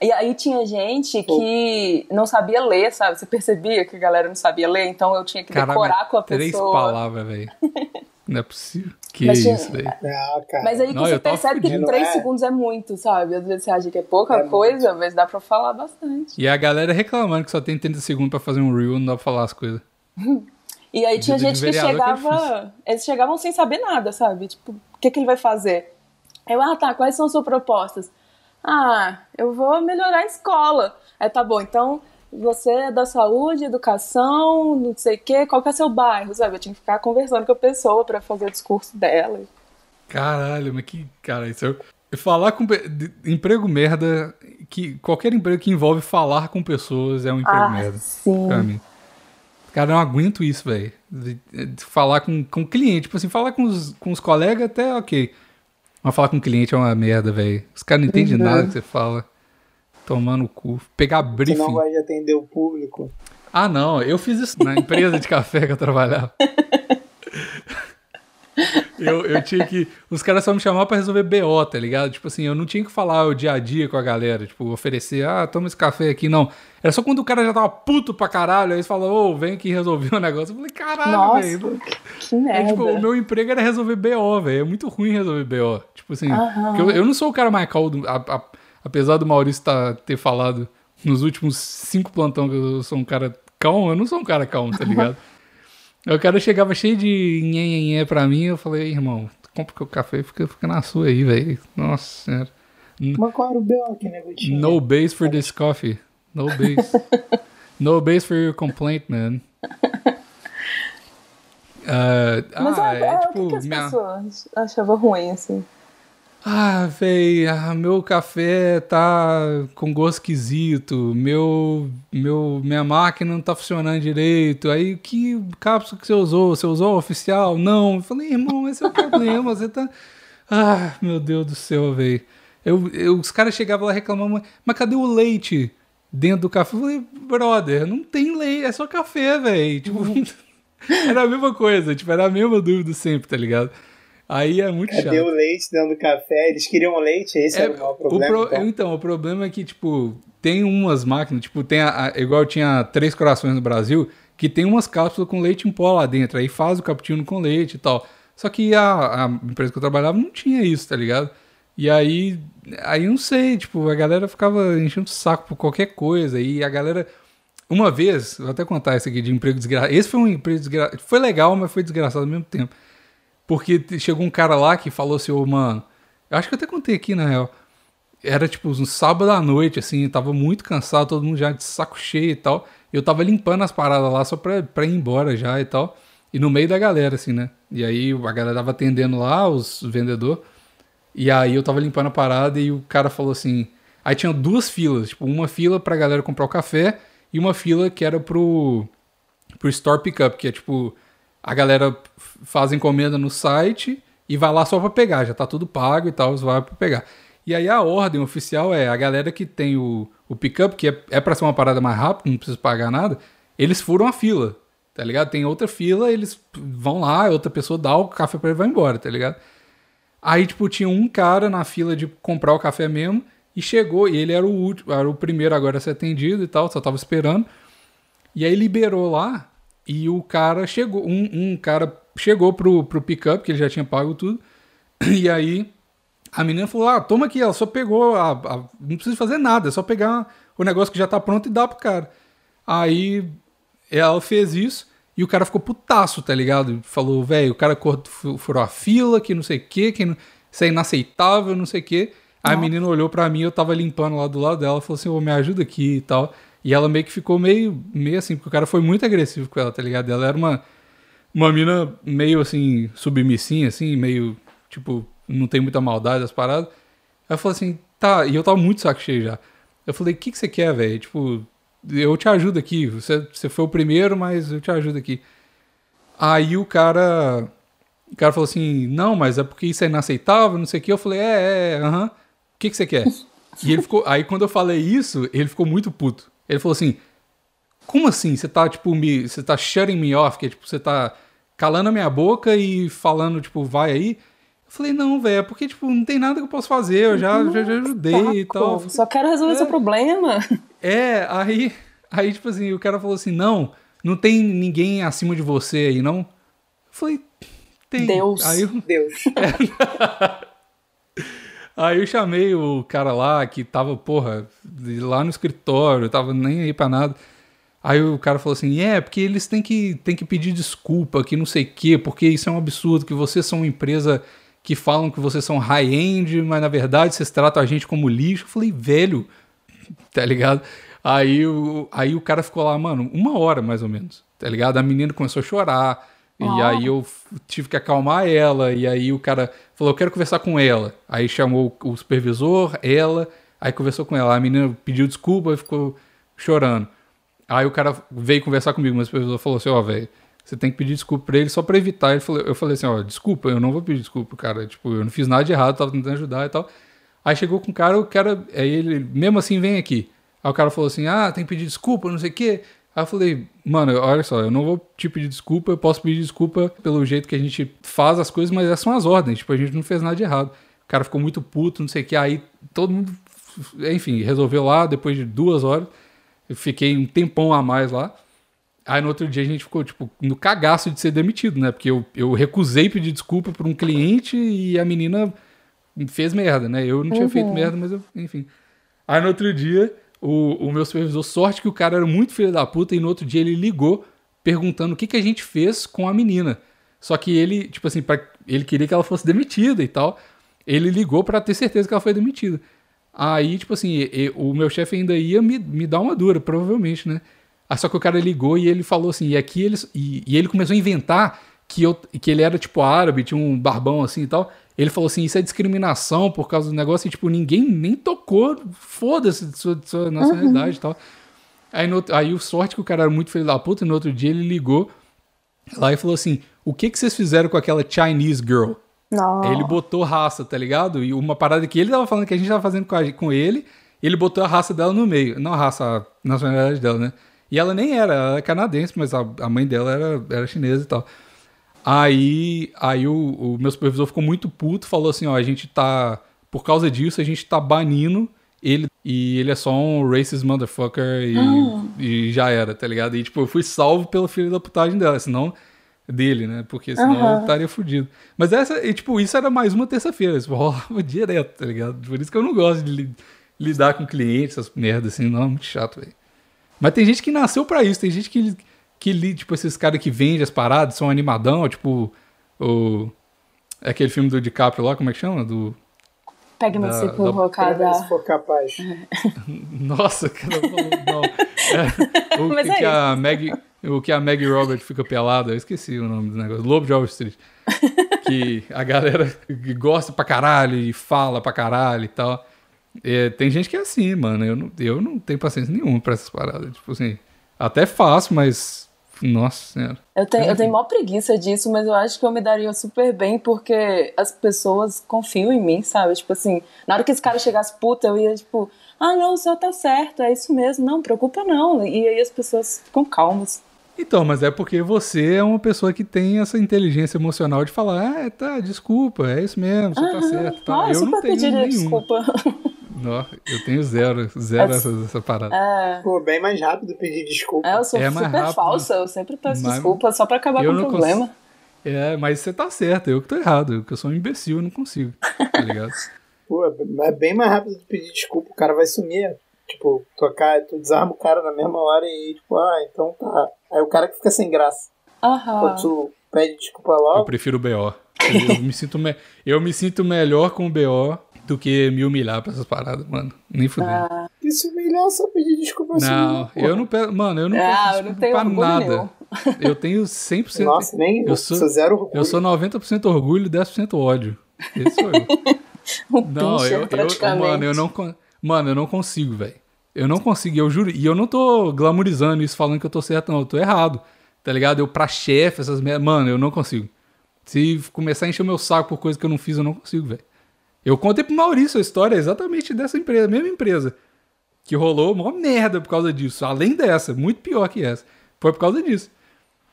E aí tinha gente que não sabia ler, sabe? Você percebia que a galera não sabia ler, então eu tinha que decorar com a três pessoa. palavras, velho. Não é possível. Que Mas isso, velho. Ah. Mas aí que Não, você percebe que fudido. três É. segundos é muito, sabe? Às vezes você acha que é pouca É coisa, mas dá pra falar bastante. E a galera reclamando que só tem 30 segundos pra fazer um reel, não dá pra falar as coisas. E aí tinha gente que que é chegava. eles chegavam sem saber nada, sabe? Tipo, o que, que ele vai fazer? Eu, ah, tá, quais são suas propostas? Ah, eu vou melhorar a escola. Aí tá bom, então você é da saúde, educação, não sei o quê, qual que é seu bairro, sabe? Eu tinha que ficar conversando com a pessoa pra fazer o discurso dela. Caralho, mas que. Cara, isso é. Falar com. Emprego merda. Que, qualquer emprego que envolve falar com pessoas é um emprego Ah, merda. sim. Pra mim. Cara, eu não aguento isso, velho. Falar com, com cliente. Tipo assim, falar com os, com os colegas até ok. Mas falar com cliente é uma merda, velho. Os caras não entendem Uhum. nada que você fala. Tomando o cu. Pegar Você briefing. não gosta de atender o público. Ah, não, eu fiz isso na empresa de café que eu trabalhava. Eu, eu tinha que. Os caras só me chamavam pra resolver BO, tá ligado? Tipo assim, eu não tinha que falar o dia a dia com a galera, tipo, oferecer, ah, toma esse café aqui, não. Era só quando o cara já tava puto pra caralho, aí eles falavam, ô, vem aqui resolver o negócio. Eu falei, caralho, velho. que É, merda. tipo, o meu emprego era resolver BO, velho. É muito ruim resolver BO. Tipo assim, porque eu, eu não sou o cara mais calmo, a- a- apesar do Maurício tá, ter falado nos últimos cinco plantão que eu sou um cara calmo, eu não sou um cara calmo, tá ligado? O cara chegava cheio de nhenhenhé pra mim, eu falei, irmão, compra o café e fica, fica na sua aí, velho. Nossa senhora. Mas qual era o B.O. que negotinho? No base for this coffee. No base. no base for your complaint, man. Ah, Mas ah, é, é, o que, que as minha- pessoas achavam ruim, assim? Ah, véi, ah, meu café tá com gosto esquisito, meu, meu, minha máquina não tá funcionando direito. Aí, que cápsula que você usou? Você usou oficial? Não. Eu falei, irmão, esse é o problema, você tá... Ah, meu Deus do céu, véi. Eu, eu, os caras chegavam lá reclamando, mas cadê o leite dentro do café? Eu falei, brother, não tem leite, é só café, véi. Tipo, era a mesma coisa, tipo, era a mesma dúvida sempre, tá ligado? Aí é muito chato. Cadê o leite dentro do café? Eles queriam leite? Esse É, era o maior o problema. pro- então. então. o problema é que, tipo, tem umas máquinas, tipo, tem a, a- igual tinha Três Corações no Brasil, que tem umas cápsulas com leite em pó lá dentro, aí faz o cappuccino com leite e tal. Só que a, a empresa que eu trabalhava não tinha isso, tá ligado? E aí, aí não sei, tipo, a galera ficava enchendo o saco por qualquer coisa, e a galera... Uma vez, vou até contar isso aqui de emprego desgraçado. Esse foi um emprego desgraçado. Foi legal, mas foi desgraçado ao mesmo tempo. Porque chegou um cara lá que falou assim, ô, mano, eu acho que eu até contei aqui, na real. Era tipo um sábado à noite, assim, tava muito cansado, todo mundo já de saco cheio e tal. Eu tava limpando as paradas lá só pra, pra ir embora já e tal. E no meio da galera, assim, né? E aí a galera tava atendendo lá, os vendedores. E aí eu tava limpando a parada e o cara falou assim. Aí tinha duas filas, tipo, uma fila pra galera comprar o café e uma fila que era pro, pro Store Pickup, que é tipo, a galera faz encomenda no site e vai lá só pra pegar, já tá tudo pago e tal, vai pra pegar. E aí a ordem oficial é a galera que tem o, o pickup, que é, é pra ser uma parada mais rápida, não precisa pagar nada, eles furam a fila, tá ligado? Tem outra fila, eles vão lá, outra pessoa dá o café pra ele vai embora, tá ligado? Aí, tipo, tinha um cara na fila de comprar o café mesmo e chegou, e ele era o último, era o primeiro agora a ser atendido e tal, só tava esperando. E aí liberou lá e o cara chegou, um, um cara chegou pro, pro pickup, que ele já tinha pago tudo. E aí a menina falou: Ah, toma aqui, ela só pegou, a, a- não precisa fazer nada, é só pegar o negócio que já tá pronto e dar pro cara. Aí ela fez isso e o cara ficou putaço, tá ligado? Falou, velho, o cara furou a fila, que não sei o que, que não- isso é inaceitável, não sei o que. Aí a menina olhou pra mim, eu tava limpando lá do lado dela, falou assim, ô, me ajuda aqui e tal. E ela meio que ficou meio, meio assim, porque o cara foi muito agressivo com ela, tá ligado? Ela era uma, uma mina meio assim, submissinha, assim, meio, tipo, não tem muita maldade as paradas. Eu falei assim, tá, e eu tava muito saco cheio já. Eu falei, o que, que você quer, velho? Tipo, eu te ajudo aqui. Você, você foi o primeiro, mas eu te ajudo aqui. Aí o cara. O cara falou assim: não, mas é porque isso é inaceitável, não sei o que. Eu falei: é, é, aham. O que, que você quer? e ele ficou. Aí quando eu falei isso, ele ficou muito puto. Ele falou assim: como assim? Você tá, tipo, me. Você tá shutting me off, que é tipo, você tá calando a minha boca e falando, tipo, vai aí. Eu falei, não, velho, é porque, tipo, não tem nada que eu possa fazer, eu já, já, já ajudei e tal. Só quero resolver É. seu problema. É, aí, aí, tipo assim, o cara falou assim, não, não tem ninguém acima de você aí, não? Eu falei, tem. Deus. Aí eu, Deus. Aí eu chamei o cara lá que tava, porra, lá no escritório, tava nem aí pra nada. Aí o cara falou assim: é, porque eles têm que, têm que pedir desculpa, que não sei o quê, porque isso é um absurdo, que vocês são uma empresa que falam que vocês são high-end, mas na verdade vocês tratam a gente como lixo. Eu falei, velho, tá ligado? Aí o, aí o cara ficou lá, mano, uma hora mais ou menos, tá ligado? A menina começou a chorar, e Ah. aí eu tive que acalmar ela, e aí o cara falou, eu quero conversar com ela. Aí chamou o supervisor, ela, aí conversou com ela. A menina pediu desculpa e ficou chorando. Aí o cara veio conversar comigo, mas o supervisor falou assim, ó, velho, você tem que pedir desculpa pra ele só pra evitar. Ele falou, eu falei assim, ó, desculpa, eu não vou pedir desculpa, cara. Tipo, eu não fiz nada de errado, tava tentando ajudar e tal. Aí chegou com o cara, o cara, aí ele, mesmo assim, vem aqui. Aí o cara falou assim, ah, tem que pedir desculpa, não sei o quê. Aí eu falei, mano, olha só, eu não vou te pedir desculpa, eu posso pedir desculpa pelo jeito que a gente faz as coisas, mas essas são as ordens, tipo, a gente não fez nada de errado. O cara ficou muito puto, não sei o que, aí todo mundo, enfim, resolveu lá, depois de duas horas, eu fiquei um tempão a mais lá. Aí no outro dia a gente ficou, tipo, no cagaço de ser demitido, né? Porque eu, eu recusei pedir desculpa por um cliente e a menina fez merda, né? Eu não tinha feito merda, mas eu, enfim. Aí no outro dia, o, o meu supervisor, sorte que o cara era muito filho da puta, e no outro dia ele ligou perguntando o que, que a gente fez com a menina. Só que ele, tipo assim, pra, ele queria que ela fosse demitida e tal. Ele ligou pra ter certeza que ela foi demitida. Aí, tipo assim, o meu chefe ainda ia me, me dar uma dura, provavelmente, né? Aí só que o cara ligou e ele falou assim, e aqui eles. E, e ele começou a inventar que, eu, que ele era tipo árabe, tinha um barbão assim e tal. Ele falou assim, isso é discriminação por causa do negócio, e tipo, ninguém nem tocou, foda-se de sua, sua nacionalidade e tal. Aí, no, aí o sorte que o cara era muito filho da puta, e no outro dia ele ligou lá e falou assim: o que, que vocês fizeram com aquela Chinese girl? Não. Ele botou raça, tá ligado? E uma parada que ele tava falando que a gente tava fazendo com, a- com ele, ele botou a raça dela no meio. Não a raça, a nacionalidade dela, né? E ela nem era, ela era canadense, mas a, a mãe dela era, era chinesa e tal. Aí, aí o, o meu supervisor ficou muito puto, falou assim, ó, a gente tá, por causa disso, a gente tá banindo ele, e ele é só um racist motherfucker e, e já era, tá ligado? E tipo, eu fui salvo pelo filho da putagem dela, senão dele, né? Porque senão eu estaria fudido. Mas essa, e, tipo, isso era mais uma terça-feira, isso rolava direto, tá ligado? Por isso que eu não gosto de li- lidar com clientes, essas merdas assim, não, é muito chato, velho. Mas tem gente que nasceu pra isso, tem gente que, que li- tipo, esses caras que vendem as paradas, são animadão, tipo, o... É aquele filme do DiCaprio lá, como é que chama? Do... Pega-me Da- se da- por Pra ver se cada. for capaz. Nossa, cara, não. É, o Mas que, é que a Maggie, o que a Maggie Robert fica pelada, eu esqueci o nome do negócio. Lobo de Wall Street. Que a galera que gosta pra caralho e fala pra caralho e tal. É, tem gente que é assim, mano. Eu não, eu não tenho paciência nenhuma pra essas paradas. Tipo assim, até faço, mas. Nossa senhora. Eu tenho, eu tenho maior preguiça disso, mas eu acho que eu me daria super bem porque as pessoas confiam em mim, sabe? Tipo assim, na hora que esse cara chegasse puta, eu ia tipo, ah, não, o senhor tá certo, é isso mesmo, não, preocupa não. E aí as pessoas ficam calmas. Então, mas é porque você é uma pessoa que tem essa inteligência emocional de falar, ah, tá, desculpa, é isso mesmo, você tá certo. Tá. Ah, eu eu não super tenho pediria nenhuma. desculpa. Não, eu tenho zero, zero É- essa, essa parada. É, Pô, bem mais rápido pedir desculpa. é, eu sou É mais super rápido, falsa, eu sempre peço mas desculpa só pra acabar eu com o problema. É, mas você tá certo, eu que tô errado, eu que eu sou um imbecil, eu não consigo, tá ligado? Pô, é bem mais rápido de pedir desculpa, o cara vai sumir. Tipo, tu, ca- tu desarma o cara na mesma hora e tipo, ah, então tá. Aí o cara que fica sem graça. Aham. Quando tu pede desculpa Eu logo, prefiro o BO. Eu, eu me sinto me- eu me sinto melhor com o BO do que me humilhar pra essas paradas, mano. Nem fudendo. Ah, isso é melhor só pedir desculpa assim. não, pô. eu não peço, mano, eu não Ah, peço eu não desculpa tenho pra nada. Eu tenho 100%. Nossa, nem eu eu sou- sou zero orgulho. Eu sou 90% orgulho e 10% ódio. Esse sou eu. um Não, eu, eu, praticamente. mano, eu não, mano, eu não consigo, velho. Eu não consigo, eu juro. E eu não tô glamorizando isso, falando que eu tô certo, não. Eu tô errado. Tá ligado? Eu pra chefe, essas merdas. Mano, eu não consigo. Se começar a encher o meu saco por coisa que eu não fiz, eu não consigo, velho. Eu contei pro Maurício a história exatamente dessa empresa, mesma empresa. Que rolou uma merda por causa disso. Além dessa, muito pior que essa. Foi por causa disso.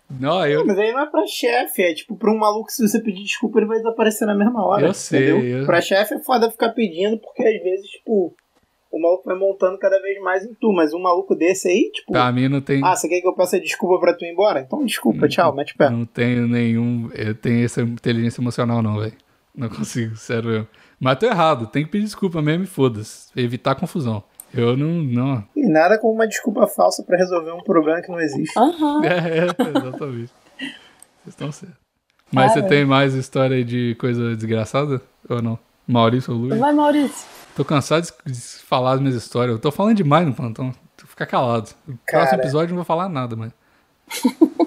Não, eu, Mas aí não é pra chefe, é tipo pra um maluco, se você pedir desculpa, ele vai desaparecer na mesma hora. Eu sei, entendeu? eu- Pra chefe é foda ficar pedindo, porque às vezes, tipo, o maluco vai montando cada vez mais em tu, mas um maluco desse aí, tipo, pra mim não tem, ah, você quer que eu peça desculpa pra tu ir embora? Então desculpa, tchau, mete o pé. não tenho nenhum. Eu tenho essa inteligência emocional, não, velho. Não consigo, sério. eu. Mas tô errado, tem que pedir desculpa mesmo e foda-se. Evitar confusão. Eu não. não. E nada como uma desculpa falsa pra resolver um problema que não existe. Aham. É, exatamente. Vocês estão certos. Mas você tem mais história aí de coisa desgraçada? Ou não? Maurício ou Luiz? Vai, Maurício. Tô cansado de falar as minhas histórias. Eu tô falando demais no plantão. Tu fica calado. No Cara. próximo episódio eu não vou falar nada, mas.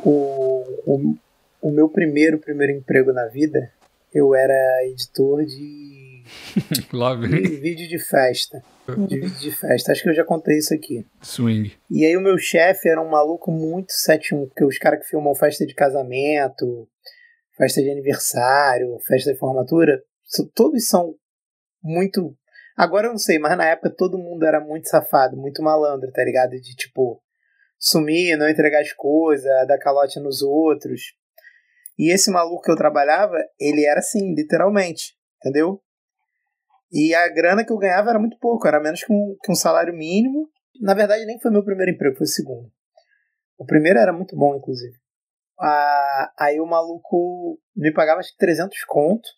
O, o, o meu primeiro, primeiro emprego na vida, eu era editor de Lá de vem vídeo de festa. De vídeo de festa. Acho que eu já contei isso aqui. swing. E aí o meu chefe era um maluco muito 71, porque os caras que filmam festa de casamento, festa de aniversário, festa de formatura, todos são muito. Agora eu não sei, mas na época todo mundo era muito safado, muito malandro, tá ligado? De tipo, sumir, não entregar as coisas, dar calote nos outros. E esse maluco que eu trabalhava, ele era assim, literalmente, entendeu? E a grana que eu ganhava era muito pouco, era menos que um, que um salário mínimo. Na verdade, nem foi meu primeiro emprego, foi o segundo. O primeiro era muito bom, inclusive. Aí o maluco me pagava acho que 300 conto.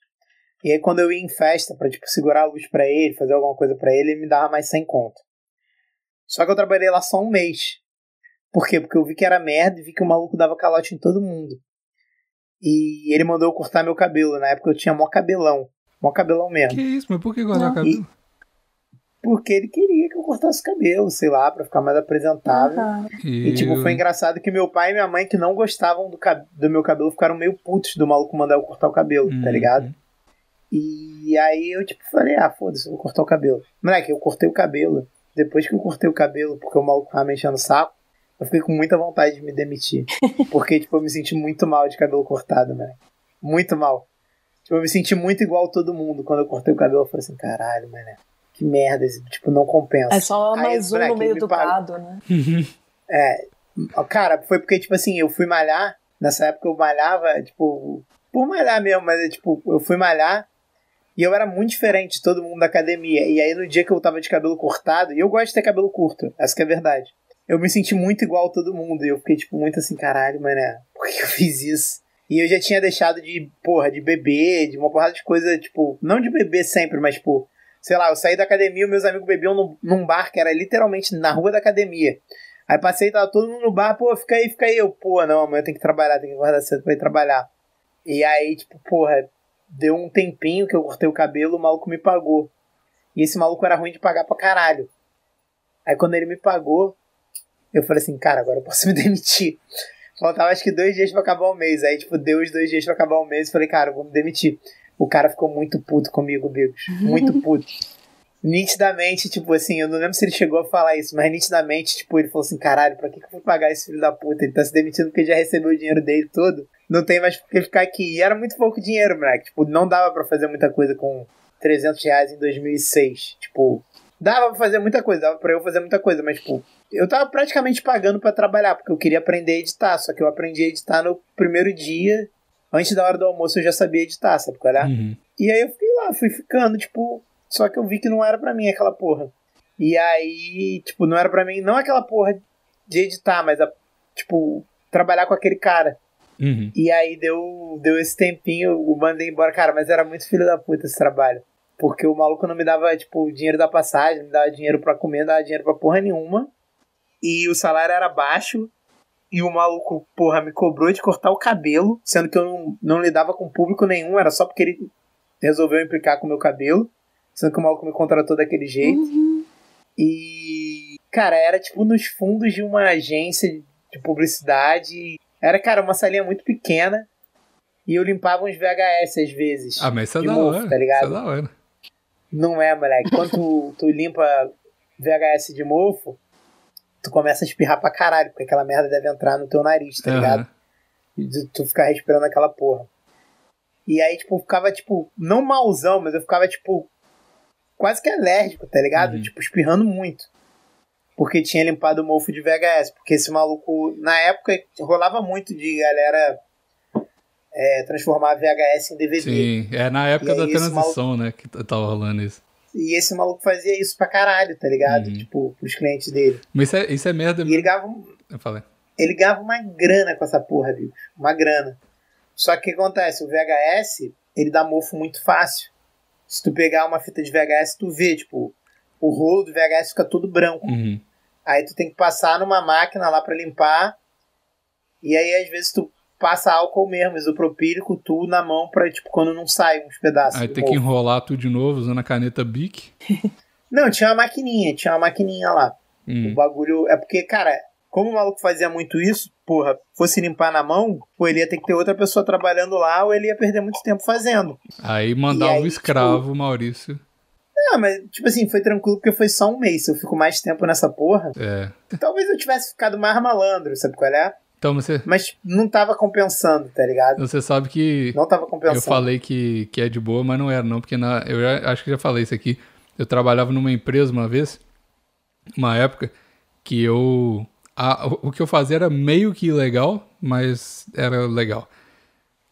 E aí quando eu ia em festa pra tipo, segurar a luz pra ele, fazer alguma coisa pra ele, ele me dava mais 100 conto. Só que eu trabalhei lá só um mês. Por quê? Porque eu vi que era merda e vi que o maluco dava calote em todo mundo. E ele mandou eu cortar meu cabelo. Na época eu tinha mó cabelão. Mó cabelão mesmo. Que isso, mas por que guardar o Não. cabelo? Porque ele queria que eu cortasse o cabelo, sei lá, pra ficar mais apresentável. Aham. E, tipo, foi engraçado que meu pai e minha mãe, que não gostavam do, cab- do meu cabelo, ficaram meio putos do maluco mandar eu cortar o cabelo, tá Uhum. ligado? E aí eu, tipo, falei, ah, foda-se, eu vou cortar o cabelo. Moleque, eu cortei o cabelo. Depois que eu cortei o cabelo, porque o maluco tava me enchendo o saco, eu fiquei com muita vontade de me demitir. Porque, tipo, eu me senti muito mal de cabelo cortado, né? Muito mal. Tipo, eu me senti muito igual todo mundo. Quando eu cortei o cabelo, eu falei assim, caralho, mano, que merda, esse, tipo, não compensa. É só Aí, mais um moleque, no meio me do gado, né? É, cara, foi porque, tipo assim, eu fui malhar, nessa época eu malhava, tipo, por malhar mesmo, mas, é, tipo, eu fui malhar e eu era muito diferente de todo mundo da academia. E aí, no dia que eu tava de cabelo cortado, e eu gosto de ter cabelo curto, essa que é a verdade. Eu me senti muito igual a todo mundo, e eu fiquei, tipo, muito assim, caralho, mané, por que eu fiz isso? E eu já tinha deixado de, porra, de beber, de uma porrada de coisa, tipo, não de beber sempre, mas, tipo, sei lá, eu saí da academia, meus amigos bebiam num, num bar que era literalmente na rua da academia. Aí passei, tava todo mundo no bar, pô, fica aí, fica aí. Eu, pô, não, amanhã eu tenho que trabalhar, tenho que guardar cedo pra ir trabalhar. E aí, tipo, porra, deu um tempinho que eu cortei o cabelo, o maluco me pagou. E esse maluco era ruim de pagar pra caralho. Aí quando ele me pagou, eu falei assim, cara, agora eu posso me demitir. Faltava acho que dois dias pra acabar o mês. Aí, tipo, deu os dois dias pra acabar o mês e falei, cara, eu vou me demitir. O cara ficou muito puto comigo, Bigos. Muito puto. nitidamente, tipo assim, eu não lembro se ele chegou a falar isso, mas nitidamente, tipo, ele falou assim, caralho, pra que, que eu vou pagar esse filho da puta? Ele tá se demitindo porque já recebeu o dinheiro dele todo. Não tem mais por que ficar aqui. E era muito pouco dinheiro, moleque. Tipo, não dava pra fazer muita coisa com 300 reais em 2006. Tipo, dava pra fazer muita coisa, dava pra eu fazer muita coisa, mas, tipo, eu tava praticamente pagando pra trabalhar, porque eu queria aprender a editar, só que eu aprendi a editar no primeiro dia. Antes da hora do almoço eu já sabia editar, sabe qual é? Uhum. E aí eu fiquei lá, fui ficando, tipo, só que eu vi que não era pra mim aquela porra. E aí, tipo, não era pra mim, não aquela porra de editar, mas a, tipo, trabalhar com aquele cara. Uhum. E aí deu, deu esse tempinho, eu mandei embora, cara, mas era muito filho da puta esse trabalho. Porque o maluco não me dava, tipo, dinheiro da passagem, não me dava dinheiro pra comer, não dava dinheiro pra porra nenhuma. E o salário era baixo. E o maluco, porra, me cobrou de cortar o cabelo, sendo que eu não, não lidava com público nenhum, era só porque ele resolveu implicar com o meu cabelo. Sendo que o maluco me contratou daquele jeito. Uhum. E, cara, era tipo nos fundos de uma agência de publicidade. Era, cara, uma salinha muito pequena. E eu limpava uns VHS às vezes. Ah, mas isso é da mofo, hora. tá ligado? Isso é da hora. Não é, moleque. Quando tu, tu limpa VHS de mofo, tu começa a espirrar pra caralho, porque aquela merda deve entrar no teu nariz, tá ligado? E tu- tu ficar respirando aquela porra. E aí, tipo, eu ficava, tipo, não malzão, mas eu ficava, tipo, quase que alérgico, tá ligado? Uhum. Tipo, espirrando muito. porque tinha limpado o mofo de VHS. Porque esse maluco, na época, rolava muito de galera é, transformar VHS em DVD. Sim, é na época E da transição, né, que tava rolando isso. E esse maluco fazia isso pra caralho, tá ligado? Uhum. Tipo, pros clientes dele. Mas isso é, isso é merda. E ele ganhava, um- Eu falei. ele ganhava uma grana com essa porra, bicho. Uma grana. Só que o que acontece? O VHS, ele dá mofo muito fácil. Se tu pegar uma fita de VHS, tu vê, tipo, o rolo do VHS fica todo branco. Uhum. Aí tu tem que passar numa máquina lá pra limpar. E aí, às vezes, tu passa álcool mesmo, isopropílico, tu na mão pra, tipo, quando não sai uns pedaços. Aí tem que enrolar tudo de novo usando a caneta Bic. Não, tinha uma maquininha, tinha uma maquininha lá. O Hum. bagulho. É porque, cara, como o maluco fazia muito isso, porra, fosse limpar na mão, pô, ele ia ter que ter outra pessoa trabalhando lá ou ele ia perder muito tempo fazendo. Aí mandava E aí, o escravo, Maurício. Não, mas, tipo assim, foi tranquilo porque foi só um mês. Se eu fico mais tempo nessa porra, É. talvez eu tivesse ficado mais malandro, sabe qual é? Então você, Mas não tava compensando, tá ligado? você sabe que Não tava compensando. eu falei que, que é de boa, mas não era não, porque na, eu já- acho que já falei isso aqui. Eu trabalhava numa empresa uma vez, uma época, que eu... a- o que eu fazia era meio que ilegal, mas era legal.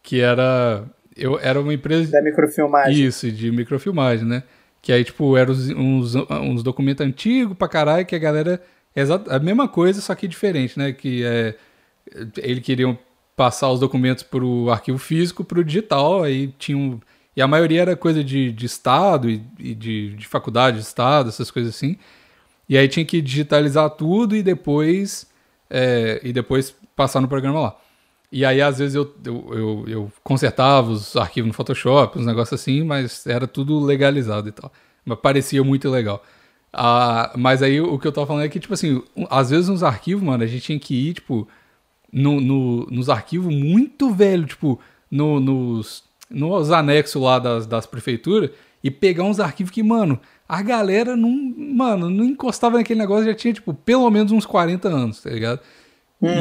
Que era... Eu, era uma empresa... Da microfilmagem. Isso, de microfilmagem, né? Que aí, tipo, eram uns, uns, documentos antigos pra caralho que a galera. É a mesma coisa, só que diferente, né? Que é. Eles queriam passar os documentos pro arquivo físico pro digital, aí tinham. E a maioria era coisa de, de Estado e, e de, de faculdade de Estado, essas coisas assim. E aí tinha que digitalizar tudo e depois. é, e depois passar no programa lá. E aí, às vezes, eu, eu, eu, eu consertava os arquivos no Photoshop, uns negócios assim, mas era tudo legalizado e tal. Mas parecia muito legal. Ah, mas aí o que eu tava falando é que, tipo assim, um- às vezes nos arquivos, mano, a gente tinha que ir, tipo, no, no- nos arquivos muito velho, tipo, no- nos, nos anexos lá das, das prefeituras, e pegar uns arquivos que, mano, a galera não, mano, não encostava naquele negócio, já tinha, tipo, pelo menos uns 40 anos, tá ligado?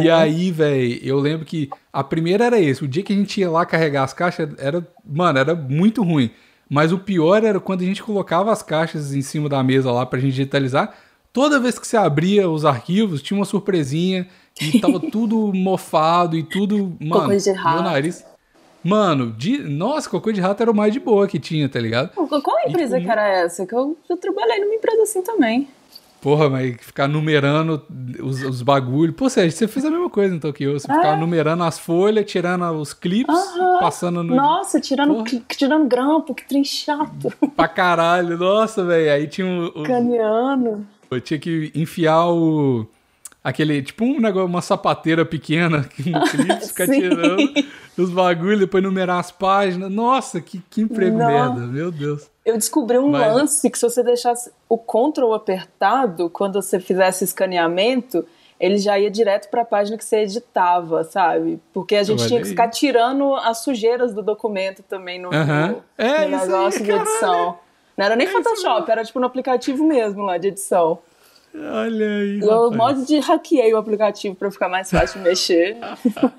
E aí, velho, eu lembro que a primeira era esse. O dia que a gente ia lá carregar as caixas, era, mano, era muito ruim. Mas o pior era quando a gente colocava as caixas em cima da mesa lá pra gente digitalizar. Toda vez que você abria os arquivos, tinha uma surpresinha e tava tudo mofado e tudo. Mano, Cocô de meu rato. nariz. Mano, de, nossa, cocô de rato era o mais de boa que tinha, tá ligado? Qual a empresa tipo, que era essa? Que eu, eu trabalhei numa empresa assim também. Porra, mas ficar numerando os, os bagulhos. Pô, Sérgio, você fez a mesma coisa então que eu. Você ficava numerando as folhas, tirando os clipes, Aham. passando no. Nossa, tirando, cli- tirando grampo, que trem chato. pra caralho. Nossa, velho. Aí tinha o, o- Caneando. Eu tinha que enfiar o. Aquele, tipo um negócio, uma sapateira pequena aqui no clipe, ficar tirando os bagulhos, depois numerar as páginas. Nossa, que, que emprego Não. merda, meu Deus. Eu descobri um Mas- lance que se você deixasse o Ctrl apertado, quando você fizesse escaneamento, ele já ia direto para a página que você editava, sabe? Porque a gente tinha que ficar tirando as sujeiras do documento também no, Aham. no- É, no isso aí, negócio de edição. Não era nem É Photoshop, era tipo no aplicativo mesmo lá de edição. Olha aí. Eu modo de hackeei o aplicativo para ficar mais fácil de mexer.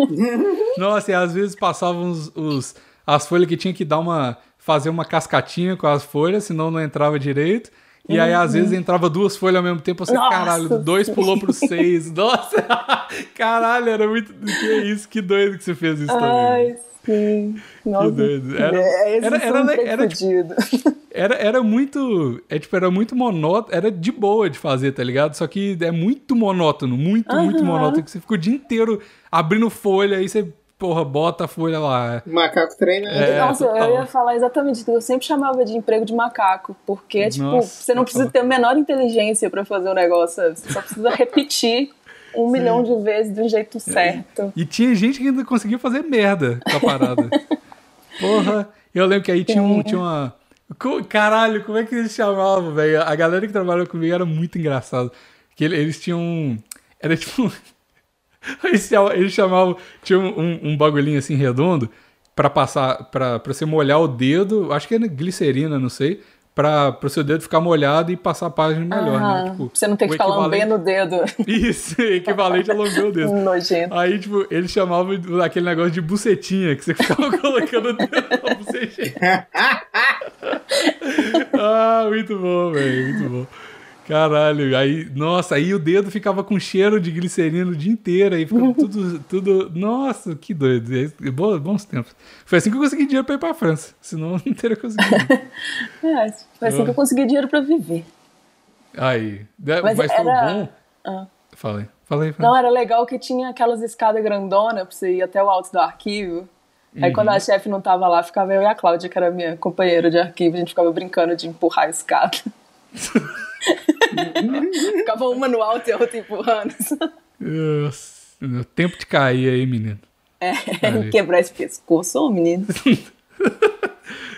Nossa, e às vezes passavam os, os- as folhas que tinha que dar uma. fazer uma cascatinha com as folhas, senão não entrava direito. E aí, às vezes, entrava duas folhas ao mesmo tempo, você, Nossa, caralho, do dois pulou pro seis. Nossa! Caralho, era muito. Que isso? Que doido que você fez isso também. Sim. Nossa. Era- é, esse era- era um era, tipo. Era, era muito. É tipo, era muito monótono. Era de boa de fazer, tá ligado? Só que é muito monótono, muito, muito monótono. Que você fica o dia inteiro abrindo folha, aí você, porra, bota a folha lá. Macaco treina. É, Nossa, total. eu ia falar exatamente isso. Eu sempre chamava de emprego de macaco, porque, tipo, Nossa, você não precisa ter a menor inteligência pra fazer o negócio, sabe? Você só precisa repetir um milhão de vezes do jeito certo. E tinha gente que ainda conseguia fazer merda com a parada. Porra, eu lembro que aí tinha, um, tinha uma. Caralho, como é que eles chamavam, velho? A galera que trabalhava comigo era muito engraçado. Que ele- eles tinham. Era tipo. Eles chamavam, tinha um, um bagulhinho assim redondo pra passar, pra você molhar o dedo, acho que era glicerina, não sei, pra, pro seu dedo ficar molhado e passar a página melhor, Ah, né? Tipo, você não ter o que ficar equivalente- lambendo o dedo Isso, equivalente a lamber o dedo. nojento. Aí, tipo, eles chamavam aquele negócio de bucetinha, que você ficava colocando o dedo na bucetinha. ah, muito bom, velho, muito bom. Caralho, aí, nossa, aí o dedo ficava com cheiro de glicerina o dia inteiro, aí ficava tudo, tudo, nossa, que doido, É, bo- bons tempos. Foi assim que eu consegui dinheiro pra ir pra França, senão não teria conseguido. É, foi assim que eu consegui dinheiro pra viver. Aí, né, Mas mas, foi era- bom. Ah. Falei, falei, falei. Não, era legal que tinha aquelas escadas grandonas pra você ir até o alto do arquivo. Aí quando a chefe não tava lá, ficava eu e a Cláudia, que era minha companheira de arquivo, a gente ficava brincando de empurrar a escada. ficava uma no alto e a outra empurrando. Meu tempo de cair aí, menino. É, quebrar esse pescoço, ô menino.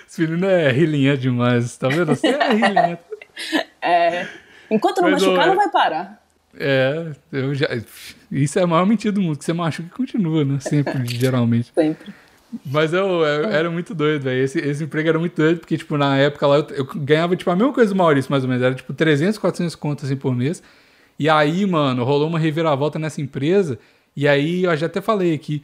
Esse menino é rilinha demais, tá vendo? Você é rilinha. É, enquanto não Mas, machucar, ô, não vai parar. É, eu já. Isso é a maior mentira do mundo, que você machuca e continua, né? Sempre, geralmente. Sempre. Mas eu, eu era muito doido, velho. Esse, esse emprego era muito doido, porque, tipo, na época lá eu, eu ganhava, tipo, a mesma coisa do Maurício, mais ou menos. Era, tipo, 300, 400 contas, assim, por mês. E aí, mano, rolou uma reviravolta nessa empresa. E aí, eu já até falei aqui,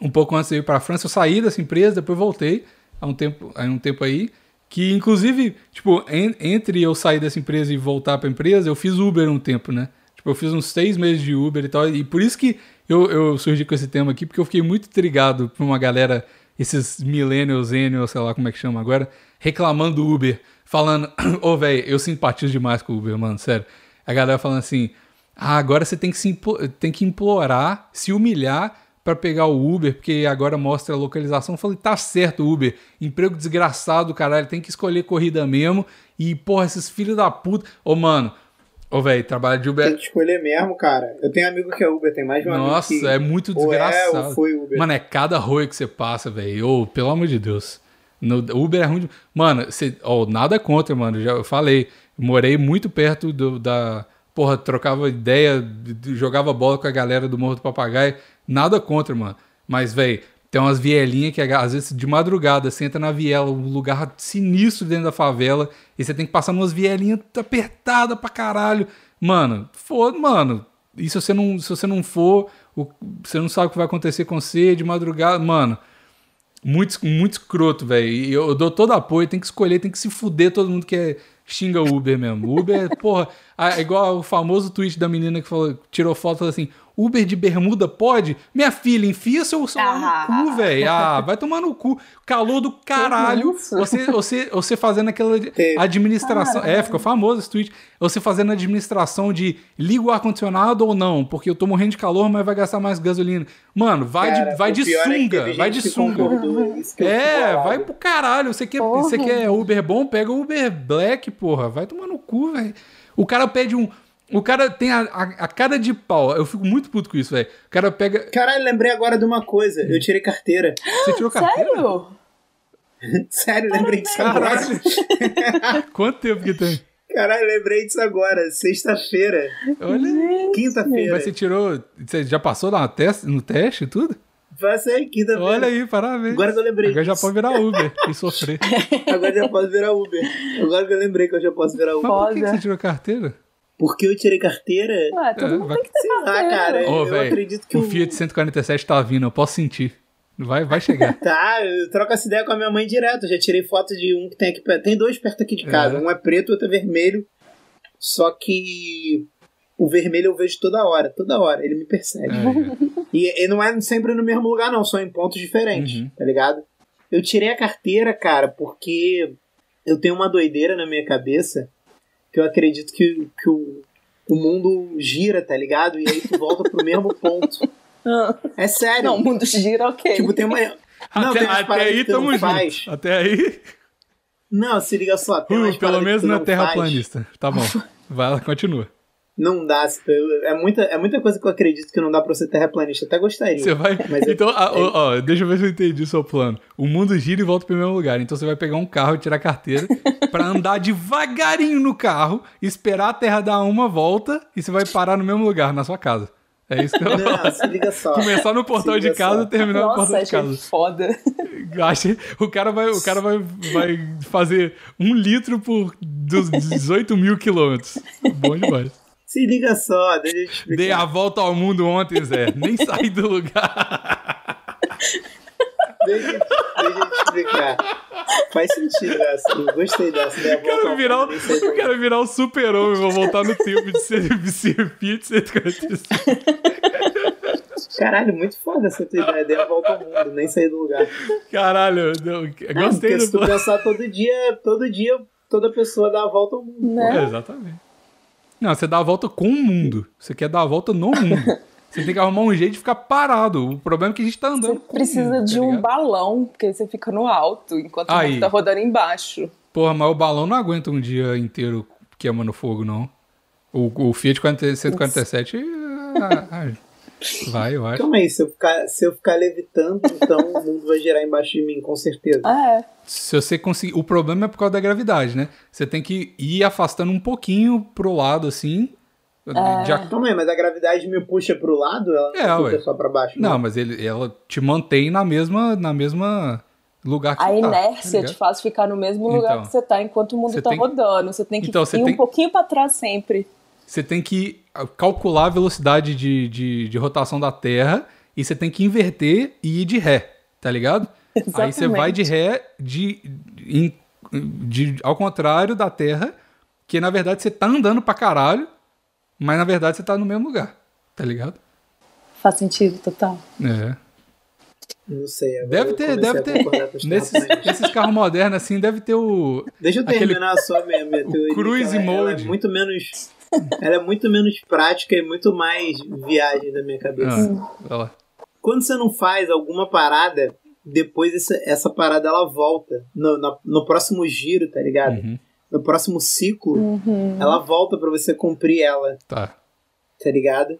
um pouco antes de eu ir pra França, eu saí dessa empresa, depois voltei, há um tempo, há um tempo aí. Que, inclusive, tipo, en- entre eu sair dessa empresa e voltar pra empresa, eu fiz Uber um tempo, né? Tipo, eu fiz uns seis meses de Uber e tal. E por isso que eu, eu surgi com esse tema aqui, porque eu fiquei muito intrigado por uma galera, esses millennials, zennials, sei lá como é que chama agora, reclamando do Uber, falando, ô, velho, eu simpatizo demais com o Uber, mano, sério. A galera falando assim, ah, agora você tem que, se tem que implorar, se humilhar pra pegar o Uber, porque agora mostra a localização. Eu falei, tá certo, Uber. Emprego desgraçado, caralho. Tem que escolher corrida mesmo. E, porra, esses filhos da puta. Ô, mano. Ô, velho, trabalho de Uber. Tem que escolher mesmo, cara. Eu tenho amigo que é Uber, tem mais de um amigo Nossa, é muito ou é, desgraçado. ou foi Uber. Mano, é cada rolê que você passa, velho. Ô, pelo amor de Deus. No, Uber é ruim. de- Mano, você, ó, nada contra, mano. Já eu falei. Morei muito perto do, da. Porra, trocava ideia, de- de- jogava bola com a galera do Morro do Papagaio. Nada contra, mano. Mas, velho, tem umas vielinhas que às vezes de madrugada você entra na viela, um lugar sinistro dentro da favela, e você tem que passar umas vielinhas apertadas pra caralho. Mano, foda, mano. E se você não, se você não for, o- você não sabe o que vai acontecer com você de madrugada. Mano, muito, muito escroto, velho. E eu, dou todo apoio, tem que escolher, tem que se fuder todo mundo que é, xinga Uber mesmo. Uber, porra, é igual o famoso tweet da menina que falou, tirou foto e falou assim: Uber de bermuda pode? Minha filha, enfia seu celular Ah. no cu, velho. Ah, vai tomar no cu. Calor do caralho. Você, você, você fazendo aquela administração. É, ficou famoso esse tweet. Você fazendo a administração de liga o ar-condicionado ou não, porque eu tô morrendo de calor, mas vai gastar mais gasolina. Mano, vai Cara, de, vai o de é sunga, teve vai de sunga. É, vai pro caralho. Você quer, Porra. você quer Uber bom? Pega o Uber Black, porra. Vai tomar no cu, velho. O cara pede um. O cara tem a, a, a cara de pau. Eu fico muito puto com isso, velho. O cara pega. Caralho, lembrei agora de uma coisa. Eu tirei carteira. Você tirou carteira? Sério? Sério, lembrei disso agora. Quanto tempo que tem? Caralho, lembrei disso agora. Sexta-feira. Olha. Quinta-feira. Mas você tirou. Você já passou na teste, no teste e tudo? Passei, quinta-feira. Olha aí, parabéns. Agora que eu lembrei Agora já pode virar Uber e sofrer. Agora já posso virar Uber. Agora que eu lembrei que eu já posso virar Mas Uber. por que, você tirou carteira? Porque eu tirei carteira? Ué, todo É, mundo vai- tem que ter Sei lá, carteira. cara. Ô, eu velho. acredito que o o- Fiat 147 tá vindo, eu posso sentir. Vai, vai chegar. Tá, eu troco essa ideia com a minha mãe direto. Eu já tirei foto de um que tem aqui perto. Tem dois perto aqui de casa. É. Um é preto e outro é vermelho. Só que o vermelho eu vejo toda hora. Toda hora. Ele me persegue. É, E, e não é sempre no mesmo lugar, não. São em pontos diferentes, Uhum. tá ligado? Eu tirei a carteira, cara, porque eu tenho uma doideira na minha cabeça que eu acredito que, que o, o mundo gira, tá ligado? E aí tu volta pro mesmo ponto. Ah, É sério. Não, o mundo gira, ok. Tipo, tem uma. Não, até tem até aí tamo faz. junto. Até aí. Não, se liga só. Tem Uh, pelo menos é não faz. terraplanista. Tá bom. Vai lá, continua. Não dá. É muita, é muita coisa que eu acredito que não dá pra ser terraplanista. Até gostaria. Você vai. Então, ah, ó, ó, deixa eu ver se eu entendi o seu plano. O mundo gira e volta pro mesmo lugar. Então você vai pegar um carro e tirar a carteira pra andar devagarinho no carro, esperar a terra dar uma volta e você vai parar no mesmo lugar, na sua casa. É isso que eu Não, se liga só. Começar no portão Se de casa e terminar no Nossa, portão de achei casa. foda. Acho- O cara, vai, o cara vai, vai fazer um litro por dos 18 mil quilômetros. Bom demais. Se liga só, deixa eu te explicar. Dei a volta ao mundo ontem, Zé. Nem saí do lugar. Deixa, deixa eu te explicar. Faz sentido essa. Eu gostei dessa. Né? Eu quero virar, o- eu quero virar o super-homem, vou voltar no tempo de ser CFP de 145. Caralho, muito foda essa tua ideia. Dei a volta ao mundo, nem sair do lugar. Caralho, eu, eu Porque gostei se tu do pensar todo dia, todo dia, toda pessoa dá a volta ao mundo. Né? É, exatamente. Não, você dá a volta com o mundo. Você quer dar a volta no mundo. Você tem que arrumar um jeito de ficar parado. O problema é que a gente tá andando Você o precisa mundo, de tá um balão, porque aí você fica no alto, enquanto o Aí. mundo tá rodando embaixo. Porra, mas o balão não aguenta um dia inteiro queimando fogo, não. O, o Fiat 40, 147 vai, eu acho. Calma aí, se eu, ficar, se eu ficar levitando, então o mundo vai girar embaixo de mim, com certeza. Ah, é. Se você conseguir. O problema é por causa da gravidade, né? Você tem que ir afastando um pouquinho pro lado, assim. de ac- Calma aí, mas a gravidade me puxa pro lado? Ela É, não puxa ué. só pra baixo? Não, mas ele, ela te mantém na mesma, na mesma lugar que A você tá, tá inércia ligado? te faz ficar no mesmo lugar Então. que você tá enquanto o mundo tá tem- rodando. Você tem que Então, você ir tem- um pouquinho pra trás sempre. Você tem que calcular a velocidade de, de, de rotação da Terra e você tem que inverter e ir de ré, tá ligado? Aí você vai de ré de, em- de- ao contrário da Terra, que na verdade você tá andando pra caralho, mas na verdade você tá no mesmo lugar, tá ligado? Faz sentido, total. É. Não sei. Deve ter, deve ter. Nesses, nesses carros modernos assim, deve ter o. Deixa eu aquele- terminar só a minha, minha teoria. cruise que ela, ela mode. é muito menos. Ela é muito menos prática e muito mais viagem da minha cabeça. Ah. Quando você não faz alguma parada, depois essa, essa parada ela volta. No, na- no próximo giro, tá ligado? Uhum, No próximo ciclo, Uhum. ela volta pra você cumprir ela, tá. tá ligado?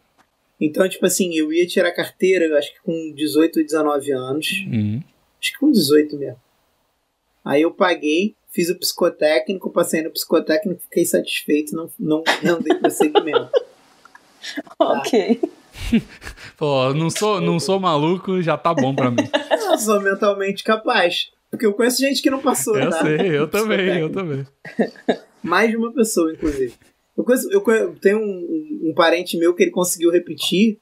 Então, tipo assim, eu ia tirar carteira, eu acho que com 18 ou 19 anos. Uhum. Acho que com 18 mesmo. Aí eu paguei, fiz o psicotécnico, passei no psicotécnico, fiquei satisfeito, não, não, não dei prosseguimento. Ok. Pô, não sou, não sou maluco, já tá bom pra mim. Eu sou mentalmente capaz. Porque eu conheço gente que não passou, Eu tá? sei, eu também, eu também. Mais de uma pessoa, inclusive. Eu, conheço, eu conhe- tenho um, um- um parente meu que ele conseguiu repetir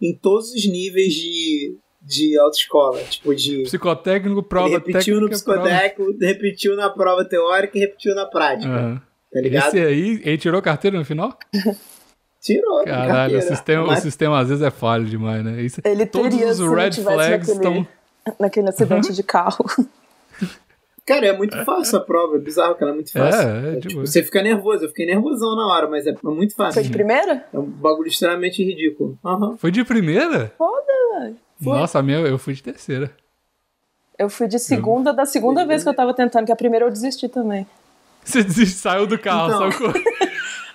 em todos os níveis de, de autoescola. Tipo, de. Psicotécnico, prova ele repetiu no técnica. prova- psicotécnico, repetiu na prova teórica e repetiu na prática. Aham. Tá ligado? Esse aí, ele tirou carteira no final? Tirou. Caralho, o sistema, o Mas- sistema às vezes é falho demais, né? Isso, Ele todos teria os red flags naquele- estão. Naquele acidente de carro. Cara, é muito fácil a prova. É bizarro, cara. É muito fácil. É, é, de tipo, você fica nervoso. Eu fiquei nervosão na hora, mas é muito fácil. Foi de primeira? É um bagulho extremamente ridículo. Aham. Foi de primeira? Foda, velho. Nossa, a minha, eu fui de terceira. Eu fui de segunda, da segunda vez que eu tava tentando, que a primeira eu desisti também. Você desiste, saiu do carro, Então. só co-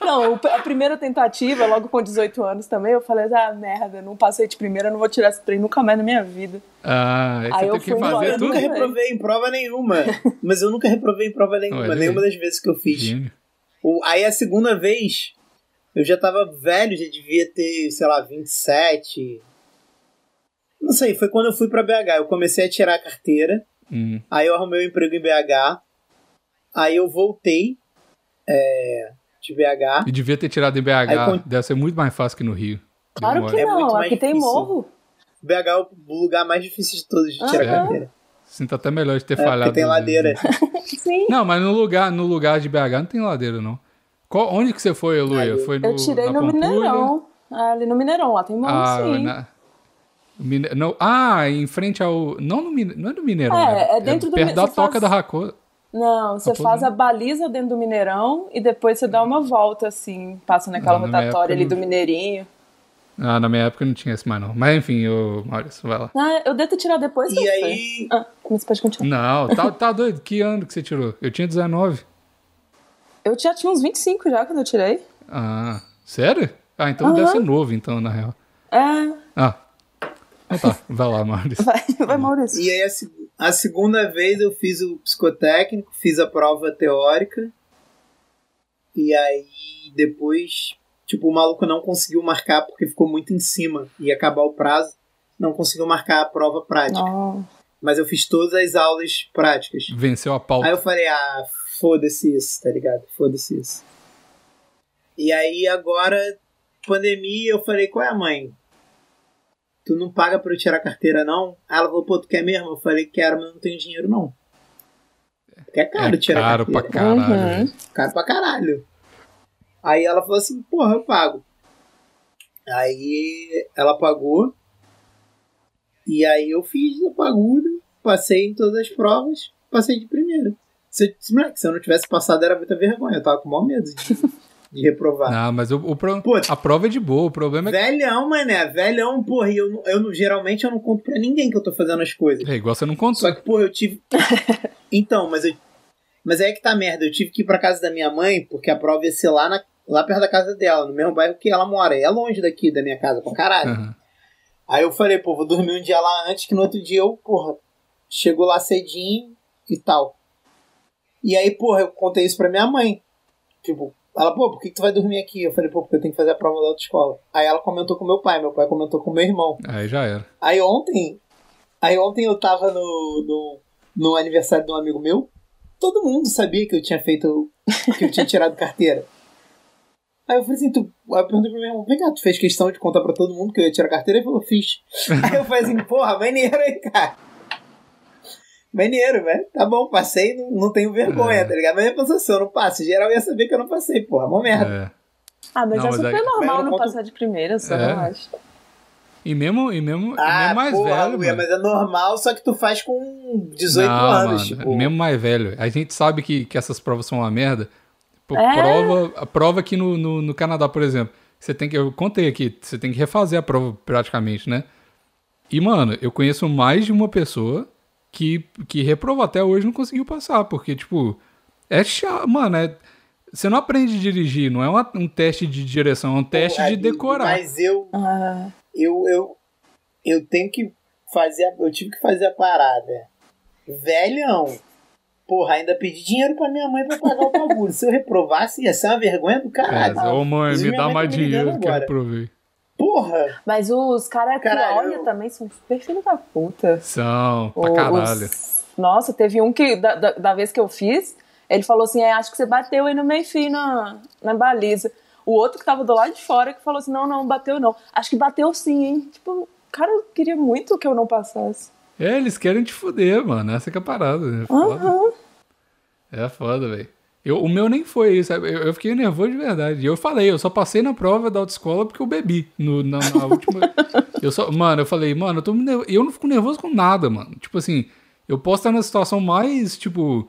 Não, a primeira tentativa, logo com 18 anos também, eu falei, ah, merda, não passei de primeira, não vou tirar esse trem nunca mais na minha vida. Ah, aí Aí você eu tem que fui embora, fazer Eu nunca tudo. reprovei em prova nenhuma. Mas eu nunca reprovei em prova nenhuma. Olha aí. nenhuma das vezes que eu fiz. O- aí a segunda vez, eu já tava velho, já devia ter, sei lá, 27. Não sei, foi quando eu fui pra BH. Eu comecei a tirar a carteira. Hum. Aí eu arrumei um emprego em BH. Aí eu voltei é, de BH. E devia ter tirado em BH. Aí Deve ser muito mais fácil que no Rio. Claro que É não, mais aqui tem difícil. morro. BH é o lugar mais difícil de todos de tirar Aham. carteira. Sinto até melhor de ter É, falhado. tem ladeira. Sim. Não, mas no lugar, no lugar de BH não tem ladeira, não. Qual, onde que você foi, Luia? Foi no, Eu tirei na no Pampulha? Mineirão. Ah, Ali no Mineirão, lá tem morro Ah, sim. na- Mine- não, ah, em frente ao. Não, no Mine... não é do Mineirão. É, né? é dentro do Perto da você toca faz- da Racosa. Não, você Raposo, faz né? a baliza dentro do Mineirão e depois você dá uma volta assim, passa naquela na minha rotatória época ali não- do Mineirinho. Ah, na minha época não tinha esse mais, não. Mas enfim, ô, Maurício, vai lá. Ah, eu devo ter tirado depois E aí-. Ah, mas pode continuar. Não, tá, tá doido. Que ano que você tirou? Eu tinha 19. Eu já tinha uns 25 já quando eu tirei. Ah, sério? Ah, então deve ser novo, então, na real. É, Ah, então tá. Vai lá, Maurício. vai, vai Maurício. E aí a, a segunda vez eu fiz o psicotécnico, fiz a prova teórica. E aí depois, tipo, o maluco não conseguiu marcar porque ficou muito em cima. Ia acabar o prazo, não conseguiu marcar a prova prática. Não. Mas eu fiz todas as aulas práticas. Venceu a pauta. Aí eu falei, ah, foda-se isso, tá ligado? Foda-se isso. E aí agora, pandemia, eu falei, qual é a mãe? Tu não paga pra eu tirar a carteira, não? Aí ela falou, pô, tu quer mesmo? Eu falei, quero, mas eu não tenho dinheiro, não. Porque é caro É tirar caro a pra carteira. caralho. Uhum. Caro pra caralho. Aí ela falou assim, porra, eu pago. Aí ela pagou. E aí eu fiz a pagura, passei em todas as provas, passei de primeira. Se, se, moleque, se eu não tivesse passado era muita vergonha, eu tava com o maior medo de, de reprovar. Não, mas o, o pro- Pô, a prova é de boa. O problema é que. Velhão, mané, velhão, porra, e eu, não- eu, geralmente eu não conto pra ninguém que eu tô fazendo as coisas. É igual você não contou. Só que, porra, eu tive. então, mas eu. Mas aí é que tá merda. Eu tive que ir pra casa da minha mãe, porque a prova ia ser lá, na... lá perto da casa dela, no mesmo bairro que ela mora. E é longe daqui da minha casa, pra caralho. Aham. Aí eu falei, pô, vou dormir um dia lá antes, que no outro dia eu, porra, chego lá cedinho e tal. E aí, porra, eu contei isso pra minha mãe. Tipo, ela, pô, por que, que tu vai dormir aqui? Eu falei, pô, porque eu tenho que fazer a prova da autoescola. Aí ela comentou com meu pai, meu pai comentou com meu irmão. Aí já era. Aí ontem, aí ontem eu tava no, no, no aniversário de um amigo meu. Todo mundo sabia que eu tinha feito, que eu tinha tirado carteira. Aí eu falei assim, tu, aí eu perguntei pro meu irmão, vem cá, tu fez questão de contar pra todo mundo que eu ia tirar carteira? Ele falou, fiz. Aí eu falei assim, porra, maneiro aí, cara. Maneiro, velho. Tá bom, passei, não, não tenho vergonha, É. tá ligado? Mas eu pensei, se eu não passo, geral ia saber que eu não passei, porra, uma merda. É. Ah, mas Não, é mas super Mas normal não não conto- passar de primeira, só, É. eu acho. E mesmo, e mesmo, e Ah, mesmo mais porra, velho. Mas é normal, só que tu faz com 18 Não, anos, mano, tipo. Mesmo mais velho. A gente sabe que, que essas provas são uma merda. Pô, É. prova, a prova aqui no, no, no Canadá, por exemplo. Você tem que. Eu contei aqui, você tem que refazer a prova praticamente, né? E, mano, eu conheço mais de uma pessoa que, que reprovou até hoje e não conseguiu passar. Porque, tipo, é chato. Mano, é. Você não aprende a dirigir, não é uma- um teste de direção, é um teste de decorar. Mas eu, Ah, eu, eu, eu tenho que fazer. Eu tive que fazer a parada. Velhão. Porra, ainda pedi dinheiro pra minha mãe pra pagar o bagulho. Se eu reprovasse, ia ser uma vergonha do caralho. É, Ô, mãe, me dá mais tá ligando dinheiro que eu reprovei. Porra! mas os caras que olham também são super filho da puta. São, pra O- caralho. os- Nossa, teve um que, da, da, da vez que eu fiz, ele falou assim: é, acho que você bateu aí no meio fio na, na baliza. O outro que tava do lado de fora que falou assim: não, não, bateu não. Acho que bateu sim, hein? Tipo, cara, eu queria muito que eu não passasse. É, eles querem te fuder, mano. Essa que é a parada. É foda, Aham. é foda velho. Eu- O meu nem foi isso? Eu, eu fiquei nervoso de verdade. E eu falei, eu só passei na prova da autoescola porque eu bebi. No, na, na última. eu só, mano, eu falei, mano, eu, tô me nervo- eu não fico nervoso com nada, mano. Tipo assim, eu posso estar na situação mais, tipo.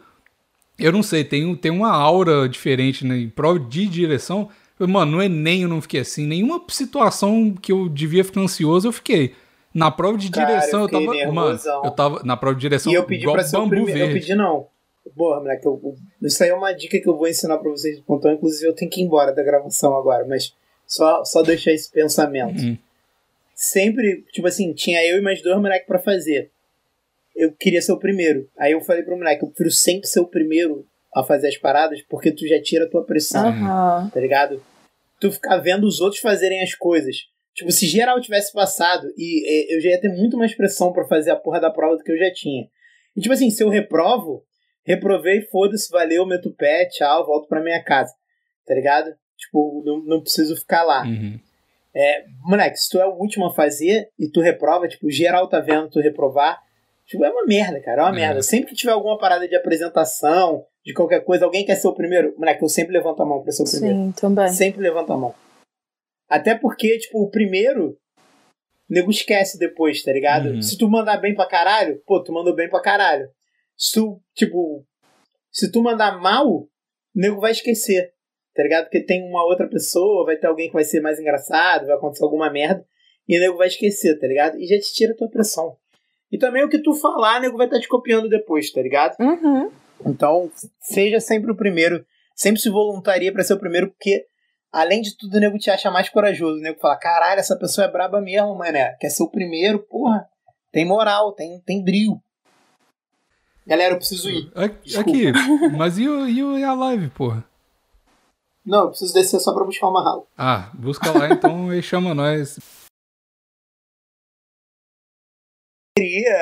Eu não sei, tem, tem uma aura diferente né, em prova de direção. Eu, Mano, no Enem eu não fiquei assim. Nenhuma situação que eu devia ficar ansioso, eu fiquei. Na prova de Cara, direção, eu eu, tava. fiquei Mano, nervosão. eu tava na prova de direção E eu pedi igual pra ser o bambu primeiro. Eu verde. pedi não. Porra, moleque, eu, eu- isso aí é uma dica que eu vou ensinar pra vocês do pontão. Inclusive, eu tenho que ir embora da gravação agora, mas só, só deixar esse pensamento. Hum. Sempre, tipo assim, tinha eu e mais dois moleques pra fazer. Eu queria ser o primeiro. Aí eu falei pro moleque, eu prefiro sempre ser o primeiro a fazer as paradas, porque tu já tira a tua pressão, Aham. tá ligado? Tu ficar vendo os outros fazerem as coisas. Tipo, se geral tivesse passado, e, e, eu já ia ter muito mais pressão pra fazer a porra da prova do que eu já tinha. E tipo assim, se eu reprovo, reprovei, foda-se, valeu, meto o pé, tchau, volto pra minha casa. Tá ligado? Tipo, não, não preciso ficar lá. Uhum. Moleque, se tu é o último a fazer e tu reprova, tipo, geral tá vendo tu reprovar, tipo, é uma merda, cara, é uma É. merda. Sempre que tiver alguma parada de apresentação, de qualquer coisa, alguém quer ser o primeiro, moleque, eu sempre levanto a mão pra ser o primeiro. Sim, também. Sempre levanto a mão. Até porque, tipo, o primeiro, o nego esquece depois, tá ligado? Uhum. Se tu mandar bem pra caralho, pô, tu mandou bem pra caralho. Se tu, tipo, se tu mandar mal, o nego vai esquecer, tá ligado? Porque tem uma outra pessoa, vai ter alguém que vai ser mais engraçado, vai acontecer alguma merda, e o nego vai esquecer, tá ligado? E já te tira a tua pressão. E também o que tu falar, o nego vai estar te copiando depois, tá ligado? Uhum. Então, seja sempre o primeiro. Sempre se voluntaria pra ser o primeiro, porque, além de tudo, o nego te acha mais corajoso. O nego fala: caralho, essa pessoa é braba mesmo, mané. Quer ser o primeiro, porra. Tem moral, tem, tem brilho. Galera, eu preciso ir. Aqui, Desculpa. aqui, mas e, o, e, o- e a live, porra? Não, eu preciso descer só pra buscar uma rala. Ah, busca lá então e chama nós.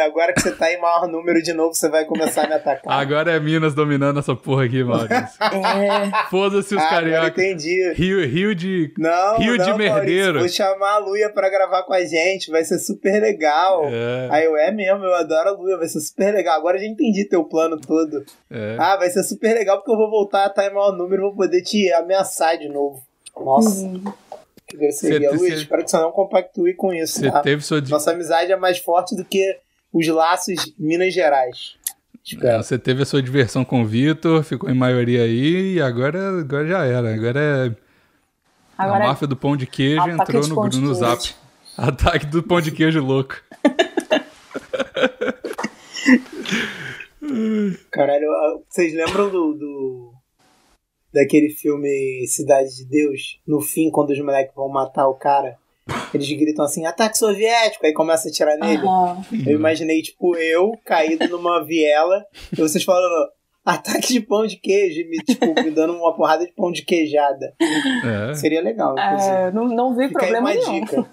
Agora que você tá em maior número de novo, você vai começar a me atacar. Agora é Minas dominando essa porra aqui, Maurício. É. Foda-se os Ah, agora carioca. entendi. Rio, Rio de. Não, Rio de não, merdeiro. Maurício, vou chamar a Luia pra gravar com a gente, vai ser super legal. É, Aí eu, é mesmo, eu adoro a Luia, vai ser super legal. Agora eu já entendi teu plano todo. é. Ah, vai ser super legal porque eu vou voltar a estar em maior número e vou poder te ameaçar de novo. Nossa, Uhum. Que grosseria. Cê- Luiz, cê- espero que você não compactue com isso, tá? teve sua. Nossa amizade é mais forte do que os laços Minas Gerais. É. Você teve a sua diversão com o Vitor, ficou em maioria aí e agora, agora já era. Agora é. Agora a máfia do pão de queijo Ataque entrou de no, de no zap. Ataque do pão de queijo louco. Caralho, vocês lembram do, do- daquele filme Cidade de Deus? No fim, quando os moleques vão matar o cara, eles gritam assim, ataque soviético, aí começa a atirar nele. Aham. Eu imaginei, tipo, eu caído numa viela e vocês falando ataque de pão de queijo e me, tipo, me dando uma porrada de pão de queijada. É. Seria legal, inclusive. É, não, não vi Fica aí problema uma nenhum. dica.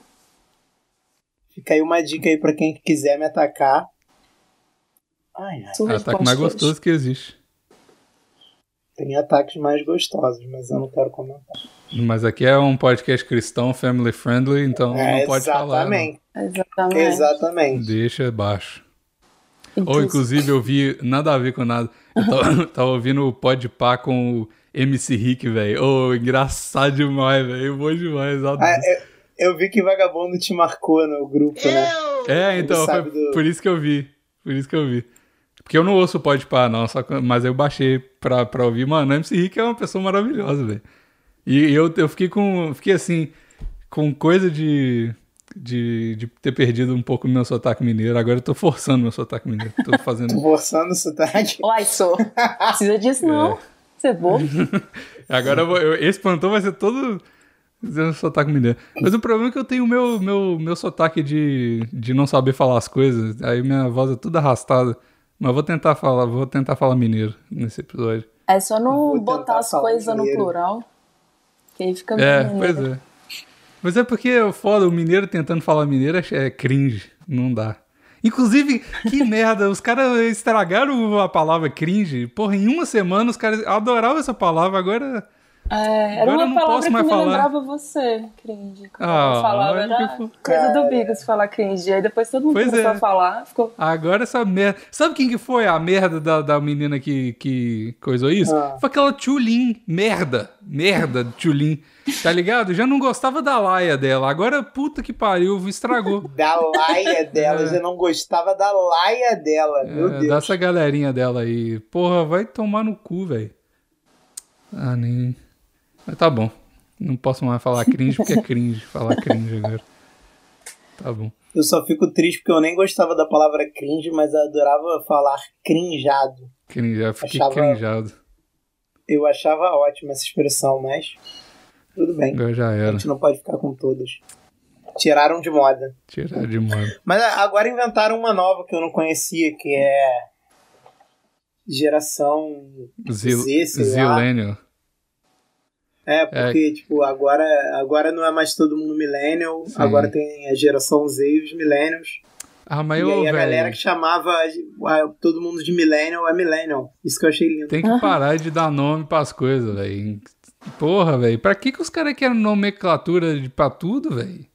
Fica aí uma dica aí pra quem quiser me atacar. Ai, ai. Ataque mais gostoso que existe. Tem ataques mais gostosos, mas eu não quero comentar. Mas aqui é um podcast cristão, family friendly, então É, não pode falar. não. exatamente. Exatamente. Exatamente. Deixa baixo. Ou, Inclusive- eu vi, nada a ver com nada. Eu tava, tava ouvindo o Pode Pá com o MC Rick, velho. Ô, engraçado demais, velho. Bom demais. Ah, eu, eu vi que vagabundo te marcou no grupo, né? é, então, do- por isso que eu vi. Por isso que eu vi. Porque eu não ouço o Pode Pá, não, só mas eu baixei pra, pra ouvir. Mano, o MC Rick é uma pessoa maravilhosa, velho. E eu, eu fiquei com. Fiquei assim, com coisa de. De, de ter perdido um pouco o meu sotaque mineiro. Agora eu tô forçando meu sotaque mineiro. Tô fazendo. Tô forçando o sotaque. Uai, sou. Precisa disso, não. Você é bobo. Agora eu vou- eu- esse plantão vai ser todo dizendo sotaque mineiro. Mas o problema é que eu tenho o meu, meu, meu sotaque de, de não saber falar as coisas. Aí minha voz é toda arrastada. Mas vou tentar falar, vou tentar falar mineiro nesse episódio. É só não botar as coisas no mineiro. plural. Que aí fica É, bem pois mineiro. é. Mas é porque é foda, o mineiro tentando falar mineiro é é cringe. Não dá. Inclusive, que merda, os caras estragaram a palavra cringe. Porra, em uma semana os caras adoravam essa palavra, agora. É, era Agora eu uma não palavra posso que mais me falar. lembrava você, cringe. Quando Ah, eu falava, olha era que fo- coisa do. Bigos falar cringe. Aí depois todo mundo Pois começou é. a falar, ficou... Agora essa merda. Sabe quem que foi a merda da, da menina que, que coisou isso? Ah. Foi aquela Tchulin. Merda. Merda, Tchulin. Tá ligado? Já não gostava da laia dela. Agora, puta que pariu, estragou. Da laia dela. Eu já não gostava da laia dela. Meu É, Deus. dessa galerinha dela aí. Porra, vai tomar no cu, velho. Ah, nem. Mas tá bom. Não posso mais falar cringe porque é cringe. Falar cringe agora. Tá bom. Eu só fico triste porque eu nem gostava da palavra cringe, mas eu adorava falar crinjado. Cringe, já fiquei Achava- crinjado. Eu achava ótima essa expressão, mas tudo bem. Agora já A era. gente não pode ficar com todas. Tiraram de moda. Tirar de moda. Mas agora inventaram uma nova que eu não conhecia, que é geração Zil Z, sei Zillennial. É, porque, tipo, agora, agora não é mais todo mundo millennial, Sim. agora tem a geração Z e os millennials. Ah, mas e eu, aí a galera que chamava ah, todo mundo de millennial é millennial. Isso que eu achei lindo. Tem que parar de dar nome pras coisas, velho. Porra, velho. Pra que, que os caras querem nomenclatura de, pra tudo, velho?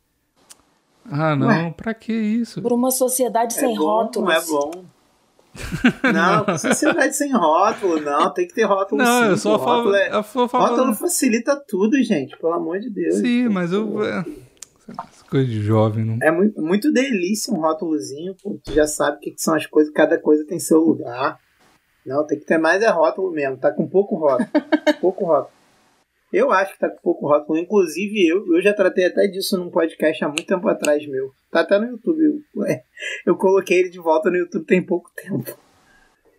Ah, não. Ué. Pra que isso? Por uma sociedade sem é bom, rótulos. Não é bom. Não, sociedade sem rótulo, não, tem que ter rótulo Não, sim. eu só falo. rótulo, é- Eu só rótulo facilita tudo, gente, pelo amor de Deus. Sim, mas eu. é, coisa de jovem, não. É muito, muito delícia um rótulozinho, pô. Tu já sabe o que, que são as coisas, cada coisa tem seu lugar. Não, tem que ter mais é rótulo mesmo. Tá com pouco rótulo. pouco rótulo. Eu acho que tá com pouco rótulo. Inclusive, eu, eu já tratei até disso num podcast há muito tempo atrás meu. Tá até no YouTube. Eu, é, eu coloquei ele de volta no YouTube tem pouco tempo.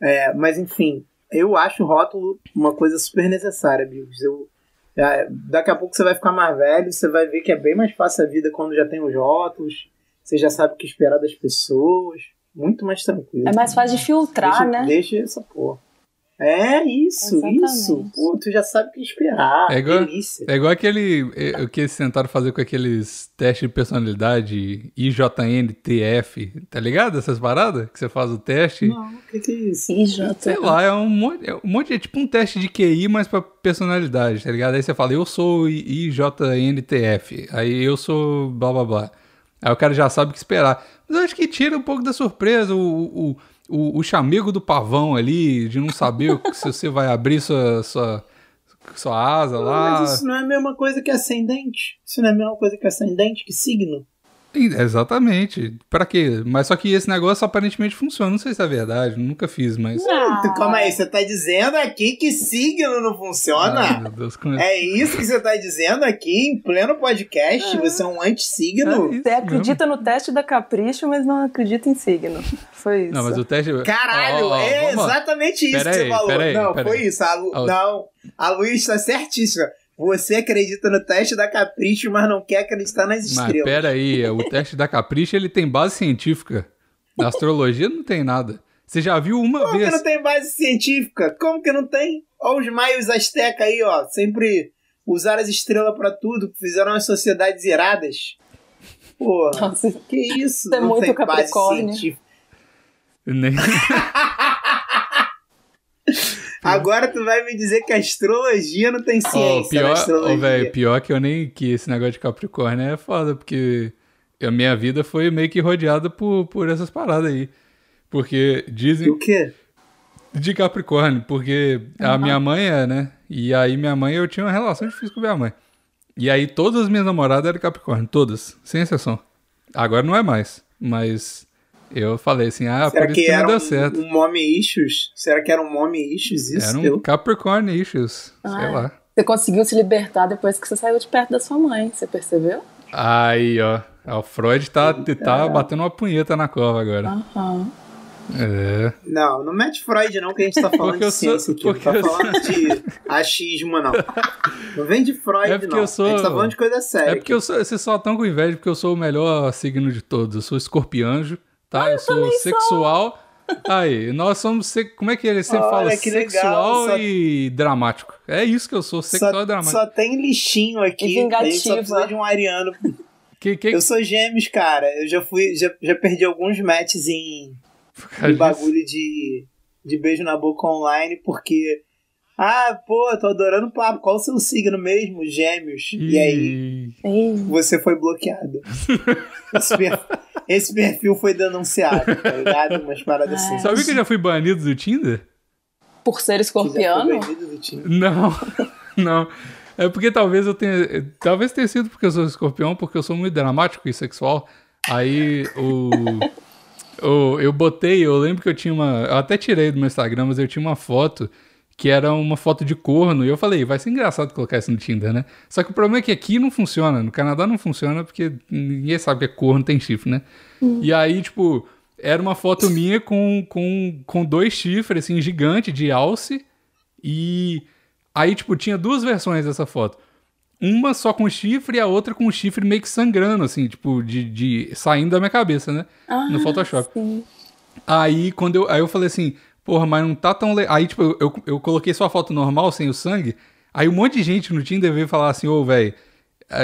É, mas enfim, eu acho o rótulo uma coisa super necessária, Bigos. Eu, é, daqui a pouco você vai ficar mais velho, você vai ver que é bem mais fácil a vida quando já tem os rótulos, você já sabe o que esperar das pessoas, muito mais tranquilo. É mais fácil de filtrar, deixa, né? Deixa essa porra. É isso, Exatamente. isso. Pô, tu já sabe o que esperar. É igual- Delícia. É igual aquele. é, O que eles tentaram fazer com aqueles testes de personalidade IJNTF, tá ligado? Essas paradas? Que você faz o teste. Não, o que, que é isso? IJ. Sei lá, é um monte, é um monte, é tipo um teste de QI, mas pra personalidade, tá ligado? Aí você fala, eu sou IJNTF, aí eu sou blá blá blá. Aí o cara já sabe o que esperar. Mas eu acho que tira um pouco da surpresa, o, o, o, o chamego do pavão ali, de não saber se você vai abrir sua, sua, sua asa lá. Mas isso não é a mesma coisa que ascendente. Isso não é a mesma coisa que ascendente, que signo. Exatamente. Pra quê? Mas só que esse negócio aparentemente funciona. Não sei se é verdade, nunca fiz, mas. Tu, calma aí, você tá dizendo aqui que signo não Ai, funciona? meu Deus, como É isso que você tá dizendo aqui em pleno podcast? Você é um anti-signo? É Você acredita no teste da capricho, mas não acredita em signo. Foi isso. Não, mas o teste. Caralho, Ó, ó, ó, é exatamente isso Pera que você aí, falou. aí, não, foi aí. isso. A Lu. Não, a Luiz tá certíssima. Você acredita no teste da Capricho, mas não quer acreditar nas Mas estrelas. pera aí, o teste da Capricha ele tem base científica. Na astrologia não tem nada. Você já viu uma Como que vez? não tem base científica? Como que não tem? Olha os maios astecas aí, ó. Sempre usaram as estrelas pra tudo, fizeram as sociedades iradas. Porra, Nossa, que isso? Isso é não muito tem base científica. Nem- Agora tu vai me dizer que a astrologia não tem ciência pior, na ó, astrologia. velho, pior que eu nem que esse negócio de Capricórnio é foda, porque a minha vida foi meio que rodeada por, por essas paradas aí. Porque dizem o quê? de Capricórnio, porque a minha mãe é, né? E aí minha mãe, eu tinha uma relação difícil com minha mãe. E aí todas as minhas namoradas eram Capricórnio, todas, sem exceção. Agora não é mais, mas eu falei assim, ah, Será por isso que que não era deu um, certo. um mommy issues? Será que era um mommy issues isso? Era um Eu- Capricórnio issues, sei Ah. lá. Você conseguiu se libertar depois que você saiu de perto da sua mãe, você percebeu? Aí, ó, o Freud tá, tá batendo uma punheta na cova agora. Aham. É. Não, não mete Freud não, que a gente tá falando de sou- ciência aqui. porque Não eu tá falando de achismo, não. Não vem de Freud, É porque não. eu sou- A gente tá falando de coisa séria. É porque eu sou, vocês só estão com inveja porque eu sou o melhor signo de todos. Eu sou escorpianjo, tá? eu sou também sou. sexual. Aí, nós somos. se- Como é que ele sempre Olha, fala? que legal, Sexual só- e dramático. É isso que eu sou, sexual só, e dramático. só tem lixinho aqui. E A gente só precisa de um ariano. Que, que, Eu sou gêmeos, cara. Eu já fui, já, já perdi alguns matches em, em bagulho de, de beijo na boca online, porque. Ah, pô, tô adorando o papo. Qual o seu signo mesmo? Gêmeos. E aí? Ih, Você foi bloqueado. Esse, per- esse perfil foi denunciado, tá ligado? Umas paradas assim. Sabia que eu já fui banido do Tinder? por ser escorpiano? time. Não, não. É porque talvez eu tenha. Talvez tenha sido porque eu sou escorpião, porque eu sou muito dramático e sexual. Aí o. o eu botei, eu lembro que eu tinha uma. Eu até tirei do meu Instagram, mas eu tinha uma foto que era uma foto de corno. E eu falei, vai ser engraçado colocar isso no Tinder, né? Só que o problema é que aqui não funciona. No Canadá não funciona porque ninguém sabe que é corno, tem chifre, né? E aí, tipo, era uma foto minha com, com, com dois chifres, assim, gigante de alce. E aí, tipo, tinha duas versões dessa foto. Uma só com chifre e a outra com chifre meio que sangrando, assim, tipo, de, de saindo da minha cabeça, né? no Photoshop. Sim. Aí, quando eu, aí eu falei assim, porra, mas não tá tão legal. Aí, tipo, eu, eu, eu coloquei só a foto normal, sem o sangue. Aí um monte de gente no Tinder veio falar assim, ô, velho.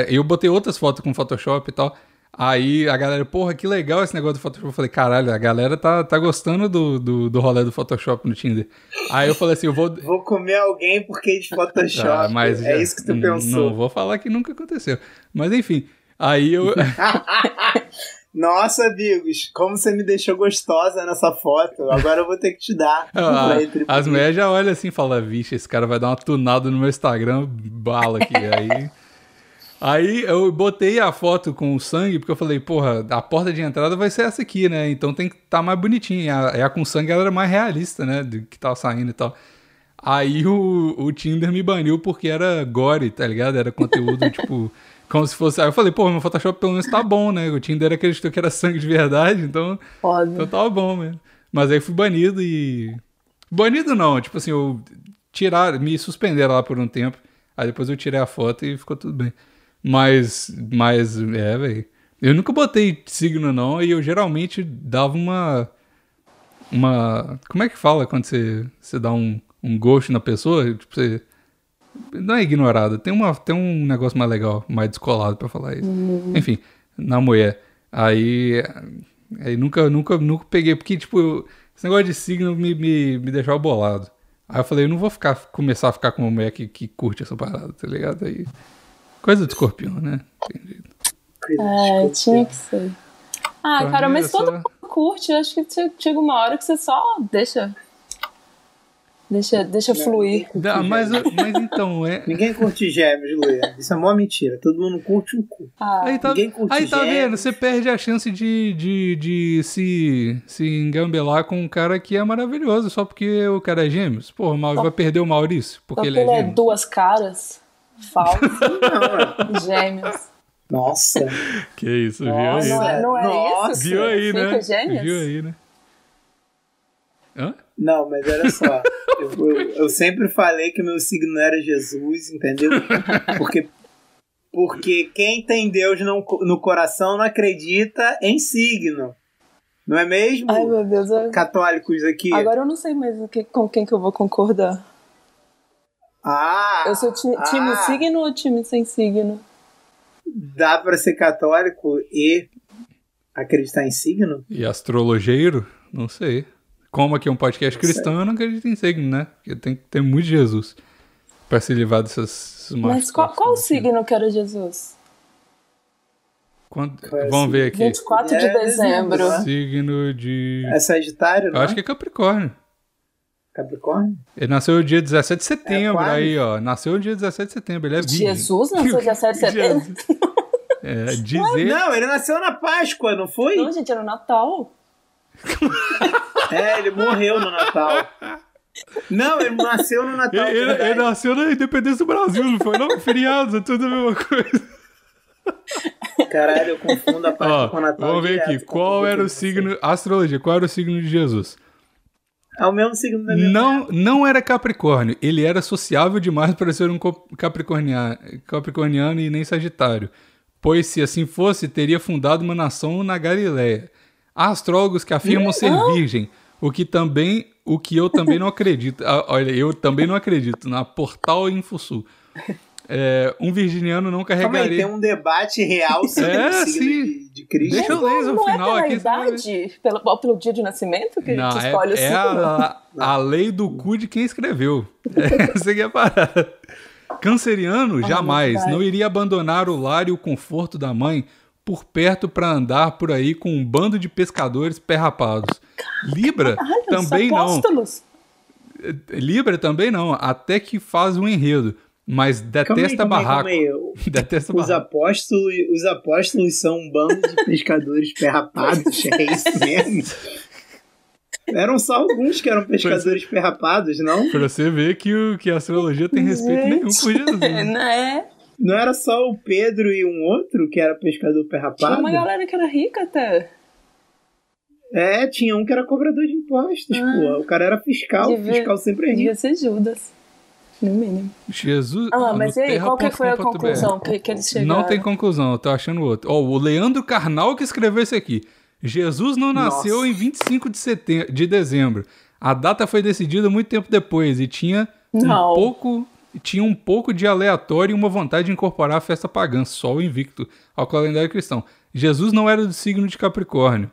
Eu botei outras fotos com Photoshop e tal. Aí a galera, porra, que legal esse negócio do Photoshop. Eu falei, caralho, a galera tá, tá gostando do, do, do rolê do Photoshop no Tinder. Aí eu falei assim, eu vou. Vou comer alguém porque de Photoshop. Ah, mas é já- isso que tu Não pensou. vou falar que nunca aconteceu. Mas enfim. Aí eu. Nossa, amigos, como você me deixou gostosa nessa foto. Agora eu vou ter que te dar. Ah, as mulheres já olham assim e falam, vixe, esse cara vai dar uma tunada no meu Instagram, bala aqui. Aí, aí eu botei a foto com o sangue, porque eu falei, porra, a porta de entrada vai ser essa aqui, né? Então tem que estar tá mais bonitinha. A, a com sangue ela era mais realista, né? Do que tava saindo e tal. Aí o, o Tinder me baniu porque era gore, tá ligado? Era conteúdo, tipo, como se fosse. Aí eu falei, pô, meu Photoshop pelo menos tá bom, né? O Tinder acreditou que era sangue de verdade, então. Foda. Então tava bom mesmo. Mas aí fui banido e. Banido não, tipo assim, eu tirar, me suspenderam lá por um tempo. Aí depois eu tirei a foto e ficou tudo bem. Mas, mas, é, velho. Eu nunca botei signo não e eu geralmente dava uma. Uma. Como é que fala quando você, você dá um, um ghost na pessoa, tipo, você. Não é ignorada, tem, uma, tem um negócio mais legal, mais descolado pra falar isso. Enfim, na mulher. Aí. Aí nunca, nunca, nunca peguei, porque, tipo, esse negócio de signo me, me, me deixava bolado. Aí eu falei, eu não vou ficar, começar a ficar com uma mulher que, que curte essa parada, tá ligado? Aí. Coisa do escorpião, né? Entendi. É, tinha que ser. Ah, Pra cara, mim mas é todo só- mundo curte. Acho que che- chega uma hora que você só deixa. Deixa, deixa fluir. Dá, mas, mas então, é. Ninguém curte gêmeos, Luia. Isso é mó mentira. Todo mundo curte um cu. Ah, Aí tá, Ninguém curte aí tá vendo? Você perde a chance de, de, de se, se engambelar com um cara que é maravilhoso só porque o cara é gêmeos. Porra, mas vai perder o Maurício só porque ele é ele é duas caras, falso, Não, é. gêmeos. Nossa. Que isso, viu Nossa. aí? Não é, não é Nossa. isso? Viu aí, né? gêmeos? Viu aí, né? Hã? Não, mas olha só. Eu, eu, eu sempre falei que meu signo era Jesus, entendeu? Porque, porque quem tem Deus no, no coração não acredita em signo. Não é mesmo? Ai, meu Deus. eu- Católicos aqui. Agora eu não sei mais o que- com quem que eu vou concordar. Ah! Eu sou ti- ah, time signo ou time sem signo? Dá pra ser católico e acreditar em signo? E astrologeiro? Não sei. Como aqui é um podcast sei. cristão, eu não acredito em signo, né? Porque tem que ter muito Jesus pra se livrar dessas Mas qual, qual o signo que era Jesus? Quando- é Vamos ver aqui. 24 de É dezembro. Signo de. É Sagitário, Eu não? acho que é Capricórnio. Capricórnio? Ele nasceu dia 17 de setembro, Aquário? aí, ó. Nasceu dia 17 de setembro, ele é virgem. Jesus nasceu dia 7 de setembro? É, dizer. Não, ele nasceu na Páscoa, não foi? Não, gente, era o Natal. É, ele morreu no Natal. Não, ele nasceu no Natal. Ele, ele- nasceu na independência do Brasil, não foi? Não, feriados, é tudo a mesma coisa. Caralho, eu confundo a Páscoa Ó, com o Natal. vamos ver direto, aqui. Qual era o signo. Astrologia, qual era o signo de Jesus? É o mesmo signo da minha Não, não era Capricórnio. Ele era sociável demais para ser um co- capricornia- capricorniano e nem Sagitário. Pois, se assim fosse, teria fundado uma nação na Galiléia. Há astrólogos que afirmam ser virgem, o que também, o que eu também não acredito. Ah, olha, eu também não acredito. Na Portal Infosul. É, um virginiano não Calma aí, carregaria. tem um debate real sobre É, o signo de, de Cristo. Deixa eu ler não, o não final é pela aqui. idade, pelo, pelo dia de nascimento que, Não, que é, escolhe o é signo? a, a lei do cu de quem escreveu. Essa aqui é a parada. Canceriano jamais verdade. não iria abandonar o lar e o conforto da mãe por perto para andar por aí com um bando de pescadores perrapados. Libra Caralho, também não. apóstolos. Libra também não, até que faz um enredo, mas Calma aí, detesta calma aí, barraco. calma aí. Detesta Os barraco. apóstolos, os apóstolos são um bando de pescadores perrapados, é isso mesmo? Eram só alguns que eram pescadores perrapados, não? Pra você ver que, o, que a astrologia tem respeito nenhum por Jesus. É, né? Não era só o Pedro e um outro que era pescador Tinha perrapado? uma galera que era rica até. É, tinha um que era cobrador de impostos, Ah. pô. O cara era fiscal, Devia- fiscal sempre é rico. Devia ser Judas. No mínimo. Jesus. Ah, mas e aí, qual que foi a conclusão que, que eles chegaram? Não tem conclusão, eu tô achando outro. Ó, o Leandro Carnal que escreveu isso aqui. Jesus não nasceu Nossa. em 25 de, setembro, de dezembro. A data foi decidida muito tempo depois e tinha Não. um pouco tinha um pouco de aleatório e uma vontade de incorporar a festa pagã, sol invicto, ao calendário cristão. Jesus não era do signo de Capricórnio.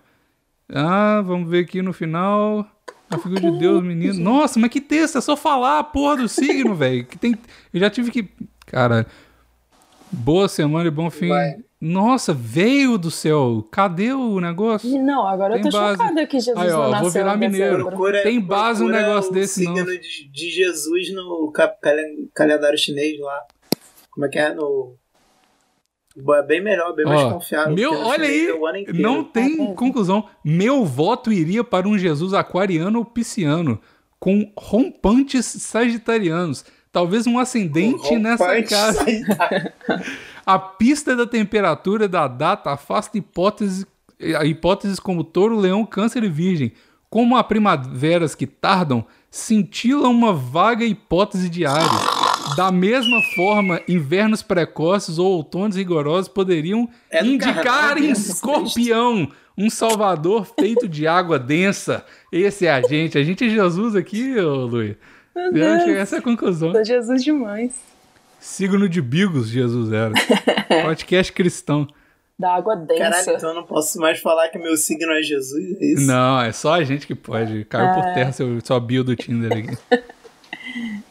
Ah, vamos ver aqui no final. A figura de Deus, menino. Nossa, mas que texto, é só falar a porra do signo, velho. Que tem Eu já tive que, cara, boa semana e bom fim. Vai. Nossa, veio do céu. Cadê o negócio? Não, agora Tem eu tô base. chocada que Jesus Aí, ó, não vou nasceu virar em mineiro. Procura- Tem base um negócio desse, não. signo de, de Jesus no calendário chinês lá. Como é que é? No. É bem melhor, bem mais Ó, confiável. meu, olha aí, é não tem mesmo? conclusão. Meu voto iria para um Jesus aquariano ou pisciano, com rompantes sagitarianos. Talvez um ascendente nessa Rompante casa. A pista da temperatura da data afasta hipóteses, hipóteses como touro, leão, câncer e virgem. Como há primaveras que tardam, cintila uma vaga hipótese de Ares. Da mesma forma, invernos precoces ou outonos rigorosos poderiam É indicar em escorpião um salvador feito de água densa. Esse é a gente. A gente é Jesus aqui, ô Luiz. Essa é a conclusão. Sou Jesus demais. Signo de Bigos, Jesus era. Podcast cristão. Da água densa. Caralho, então eu não posso mais falar que meu signo é Jesus, é isso? Não, é só a gente que pode. Caiu por É. terra seu, sua bio do Tinder aqui.